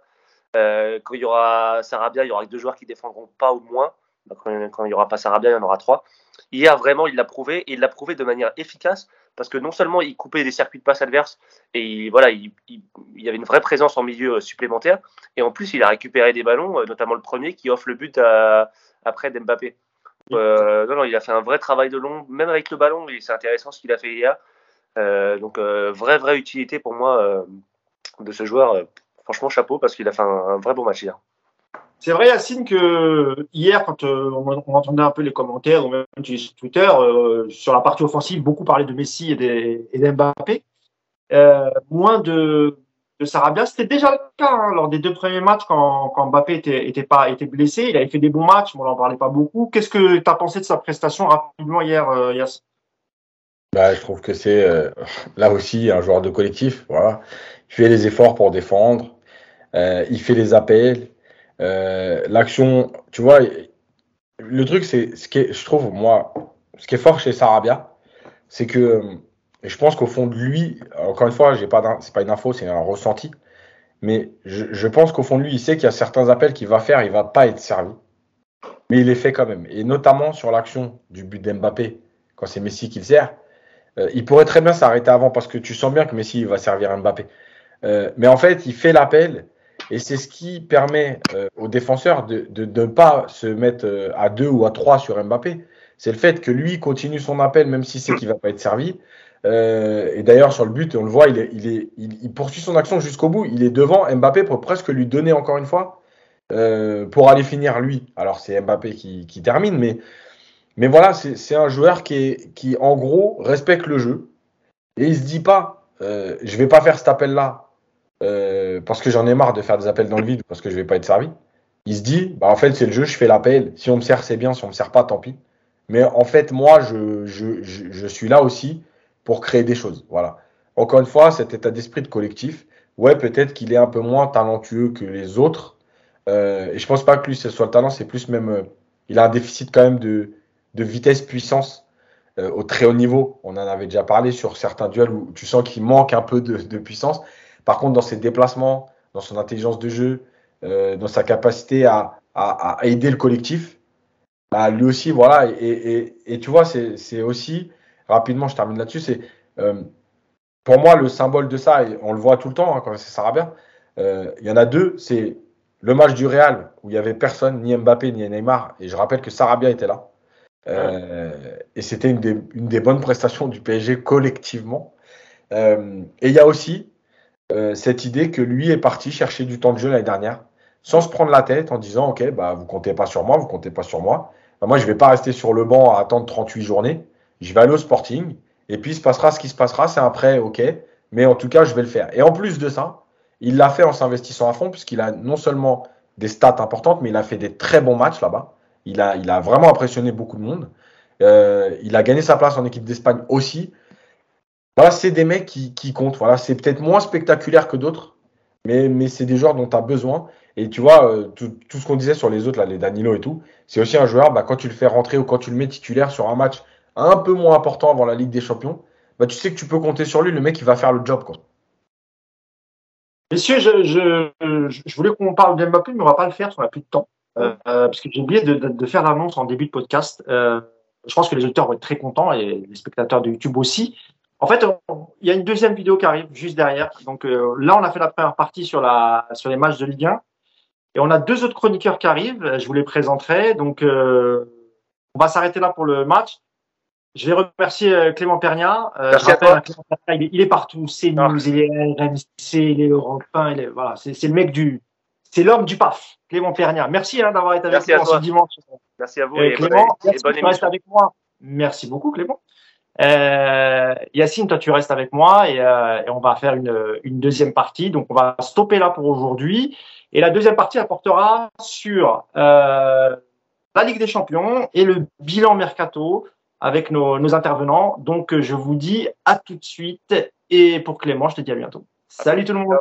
Speaker 2: Quand il y aura Sarabia, il y aura deux joueurs qui défendront pas ou moins. Quand, il n'y aura pas Sarabia, il y en aura trois. Hier, vraiment, il l'a prouvé et il l'a prouvé de manière efficace parce que non seulement il coupait des circuits de passe adverses et voilà, il, y avait une vraie présence en milieu supplémentaire, et en plus il a récupéré des ballons, notamment le premier qui offre le but après d'Mbappé. non, non, il a fait un vrai travail de long, même avec le ballon, et c'est intéressant ce qu'il a fait hier. donc vraie vraie utilité pour moi de ce joueur. franchement chapeau parce qu'il a fait un, vrai bon match hier.
Speaker 1: C'est vrai, Yacine, que hier, quand euh, on, entendait un peu les commentaires, ou même sur Twitter, euh, sur la partie offensive, beaucoup parlaient de Messi et d'Mbappé. Euh, moins de, de Sarabia. C'était déjà le cas hein, lors des deux premiers matchs quand, Mbappé était, pas, était blessé. Il avait fait des bons matchs, mais on n'en parlait pas beaucoup. Qu'est-ce que tu as pensé de sa prestation rapidement hier, Yacine?
Speaker 3: Bah, je trouve que c'est là aussi un joueur de collectif. Voilà. Il fait les efforts pour défendre, il fait les appels, l'action, tu vois, le truc, c'est ce qui est, je trouve, moi, ce qui est fort chez Sarabia, c'est que je pense qu'au fond de lui, encore une fois, j'ai pas, c'est pas une info, c'est un ressenti, mais je, pense qu'au fond de lui, il sait qu'il y a certains appels qu'il va faire, il va pas être servi, mais il les fait quand même. Et notamment sur l'action du but d'Mbappé, quand c'est Messi qui le sert, euh, il pourrait très bien s'arrêter avant parce que tu sens bien que Messi va servir Mbappé. Euh, mais en fait, il fait l'appel et c'est ce qui permet euh, aux défenseurs de ne pas se mettre euh, à deux ou à trois sur Mbappé. C'est le fait que lui continue son appel, même si c'est qu'il ne va pas être servi. Euh, et d'ailleurs, sur le but, on le voit, il, est, il, est, il, poursuit son action jusqu'au bout. Il est devant Mbappé pour presque lui donner encore une fois pour aller finir lui. Alors, c'est Mbappé qui, qui, termine, mais, mais voilà, c'est un joueur qui, est, qui, en gros, respecte le jeu. Et il se dit pas, je vais pas faire cet appel-là euh, parce que j'en ai marre de faire des appels dans le vide parce que je vais pas être servi. Il se dit, bah en fait c'est le jeu, je fais l'appel. Si on me sert c'est bien, si on me sert pas tant pis. Mais en fait moi je, je, je, suis là aussi pour créer des choses. Voilà. Encore une fois cet état d'esprit de collectif. Ouais peut-être qu'il est un peu moins talentueux que les autres. Euh, et je pense pas que lui ce soit le talent, c'est plus même euh, il a un déficit quand même de, de vitesse puissance au très haut niveau. On en avait déjà parlé sur certains duels où tu sens qu'il manque un peu de puissance. Par contre, dans ses déplacements, dans son intelligence de jeu, euh, dans sa capacité à, à, à, aider le collectif, bah, lui aussi, voilà. Et, et, et tu vois, c'est aussi, rapidement, je termine là-dessus, c'est euh, pour moi le symbole de ça, et on le voit tout le temps hein, quand c'est Sarabia, euh, il y en a deux, c'est le match du Real où il n'y avait personne, ni Mbappé, ni Neymar, et je rappelle que Sarabia était là. Euh, et c'était une des, une des bonnes prestations du PSG collectivement. Euh, et il y a aussi euh, cette idée que lui est parti chercher du temps de jeu l'année dernière, sans se prendre la tête en disant ok bah vous comptez pas sur moi, vous comptez pas sur moi. Bah, moi je vais pas rester sur le banc à attendre 38 journées. Je vais aller au Sporting et puis il se passera ce qui se passera. C'est un prêt ok, mais en tout cas je vais le faire. Et en plus de ça, il l'a fait en s'investissant à fond puisqu'il a non seulement des stats importantes, mais il a fait des très bons matchs là-bas. Il a, il a vraiment impressionné beaucoup de monde. Euh, il a gagné sa place en équipe d'Espagne aussi. Voilà, c'est des mecs qui, qui comptent. Voilà, c'est peut-être moins spectaculaire que d'autres, mais, mais c'est des joueurs dont tu as besoin. Et tu vois, euh, tout, tout ce qu'on disait sur les autres, là, les Danilo et tout, c'est aussi un joueur, bah, quand tu le fais rentrer ou quand tu le mets titulaire sur un match un peu moins important avant la Ligue des Champions, bah, tu sais que tu peux compter sur lui, le mec, il va faire le job.
Speaker 1: Messieurs, je, je, voulais qu'on parle d'Mbappé, mais on va pas le faire, parce qu'on n'a plus de temps. Euh, euh, parce que j'ai oublié de, de, de faire l'annonce en début de podcast. Je pense que les auditeurs vont être très contents et les spectateurs de YouTube aussi. En fait, il y a une deuxième vidéo qui arrive juste derrière. Donc euh, là, on a fait la première partie sur, la, sur les matchs de Ligue 1. Et on a deux autres chroniqueurs qui arrivent. Je vous les présenterai. Donc, euh, on va s'arrêter là pour le match. Je vais remercier euh, Clément Pernia.
Speaker 2: Merci à toi. Clément
Speaker 1: il, est, il, est, partout. C'est nous, ah. il est RMC, il est Europe 1, il est, voilà, c'est le mec du, c'est l'homme du PAF, Clément Pernia. Merci hein, d'avoir été avec
Speaker 2: moi
Speaker 1: ce dimanche.
Speaker 2: Merci à vous.
Speaker 1: et Clément, merci et bonne avec moi. Merci beaucoup, Clément. Euh, Yacine, toi tu restes avec moi et, euh, et on va faire une, une, deuxième partie. Donc on va stopper là pour aujourd'hui. Et la deuxième partie apportera sur euh, la Ligue des Champions et le bilan mercato avec nos, nos, intervenants. Donc je vous dis à tout de suite. Et pour Clément, je te dis à bientôt. Salut tout le monde.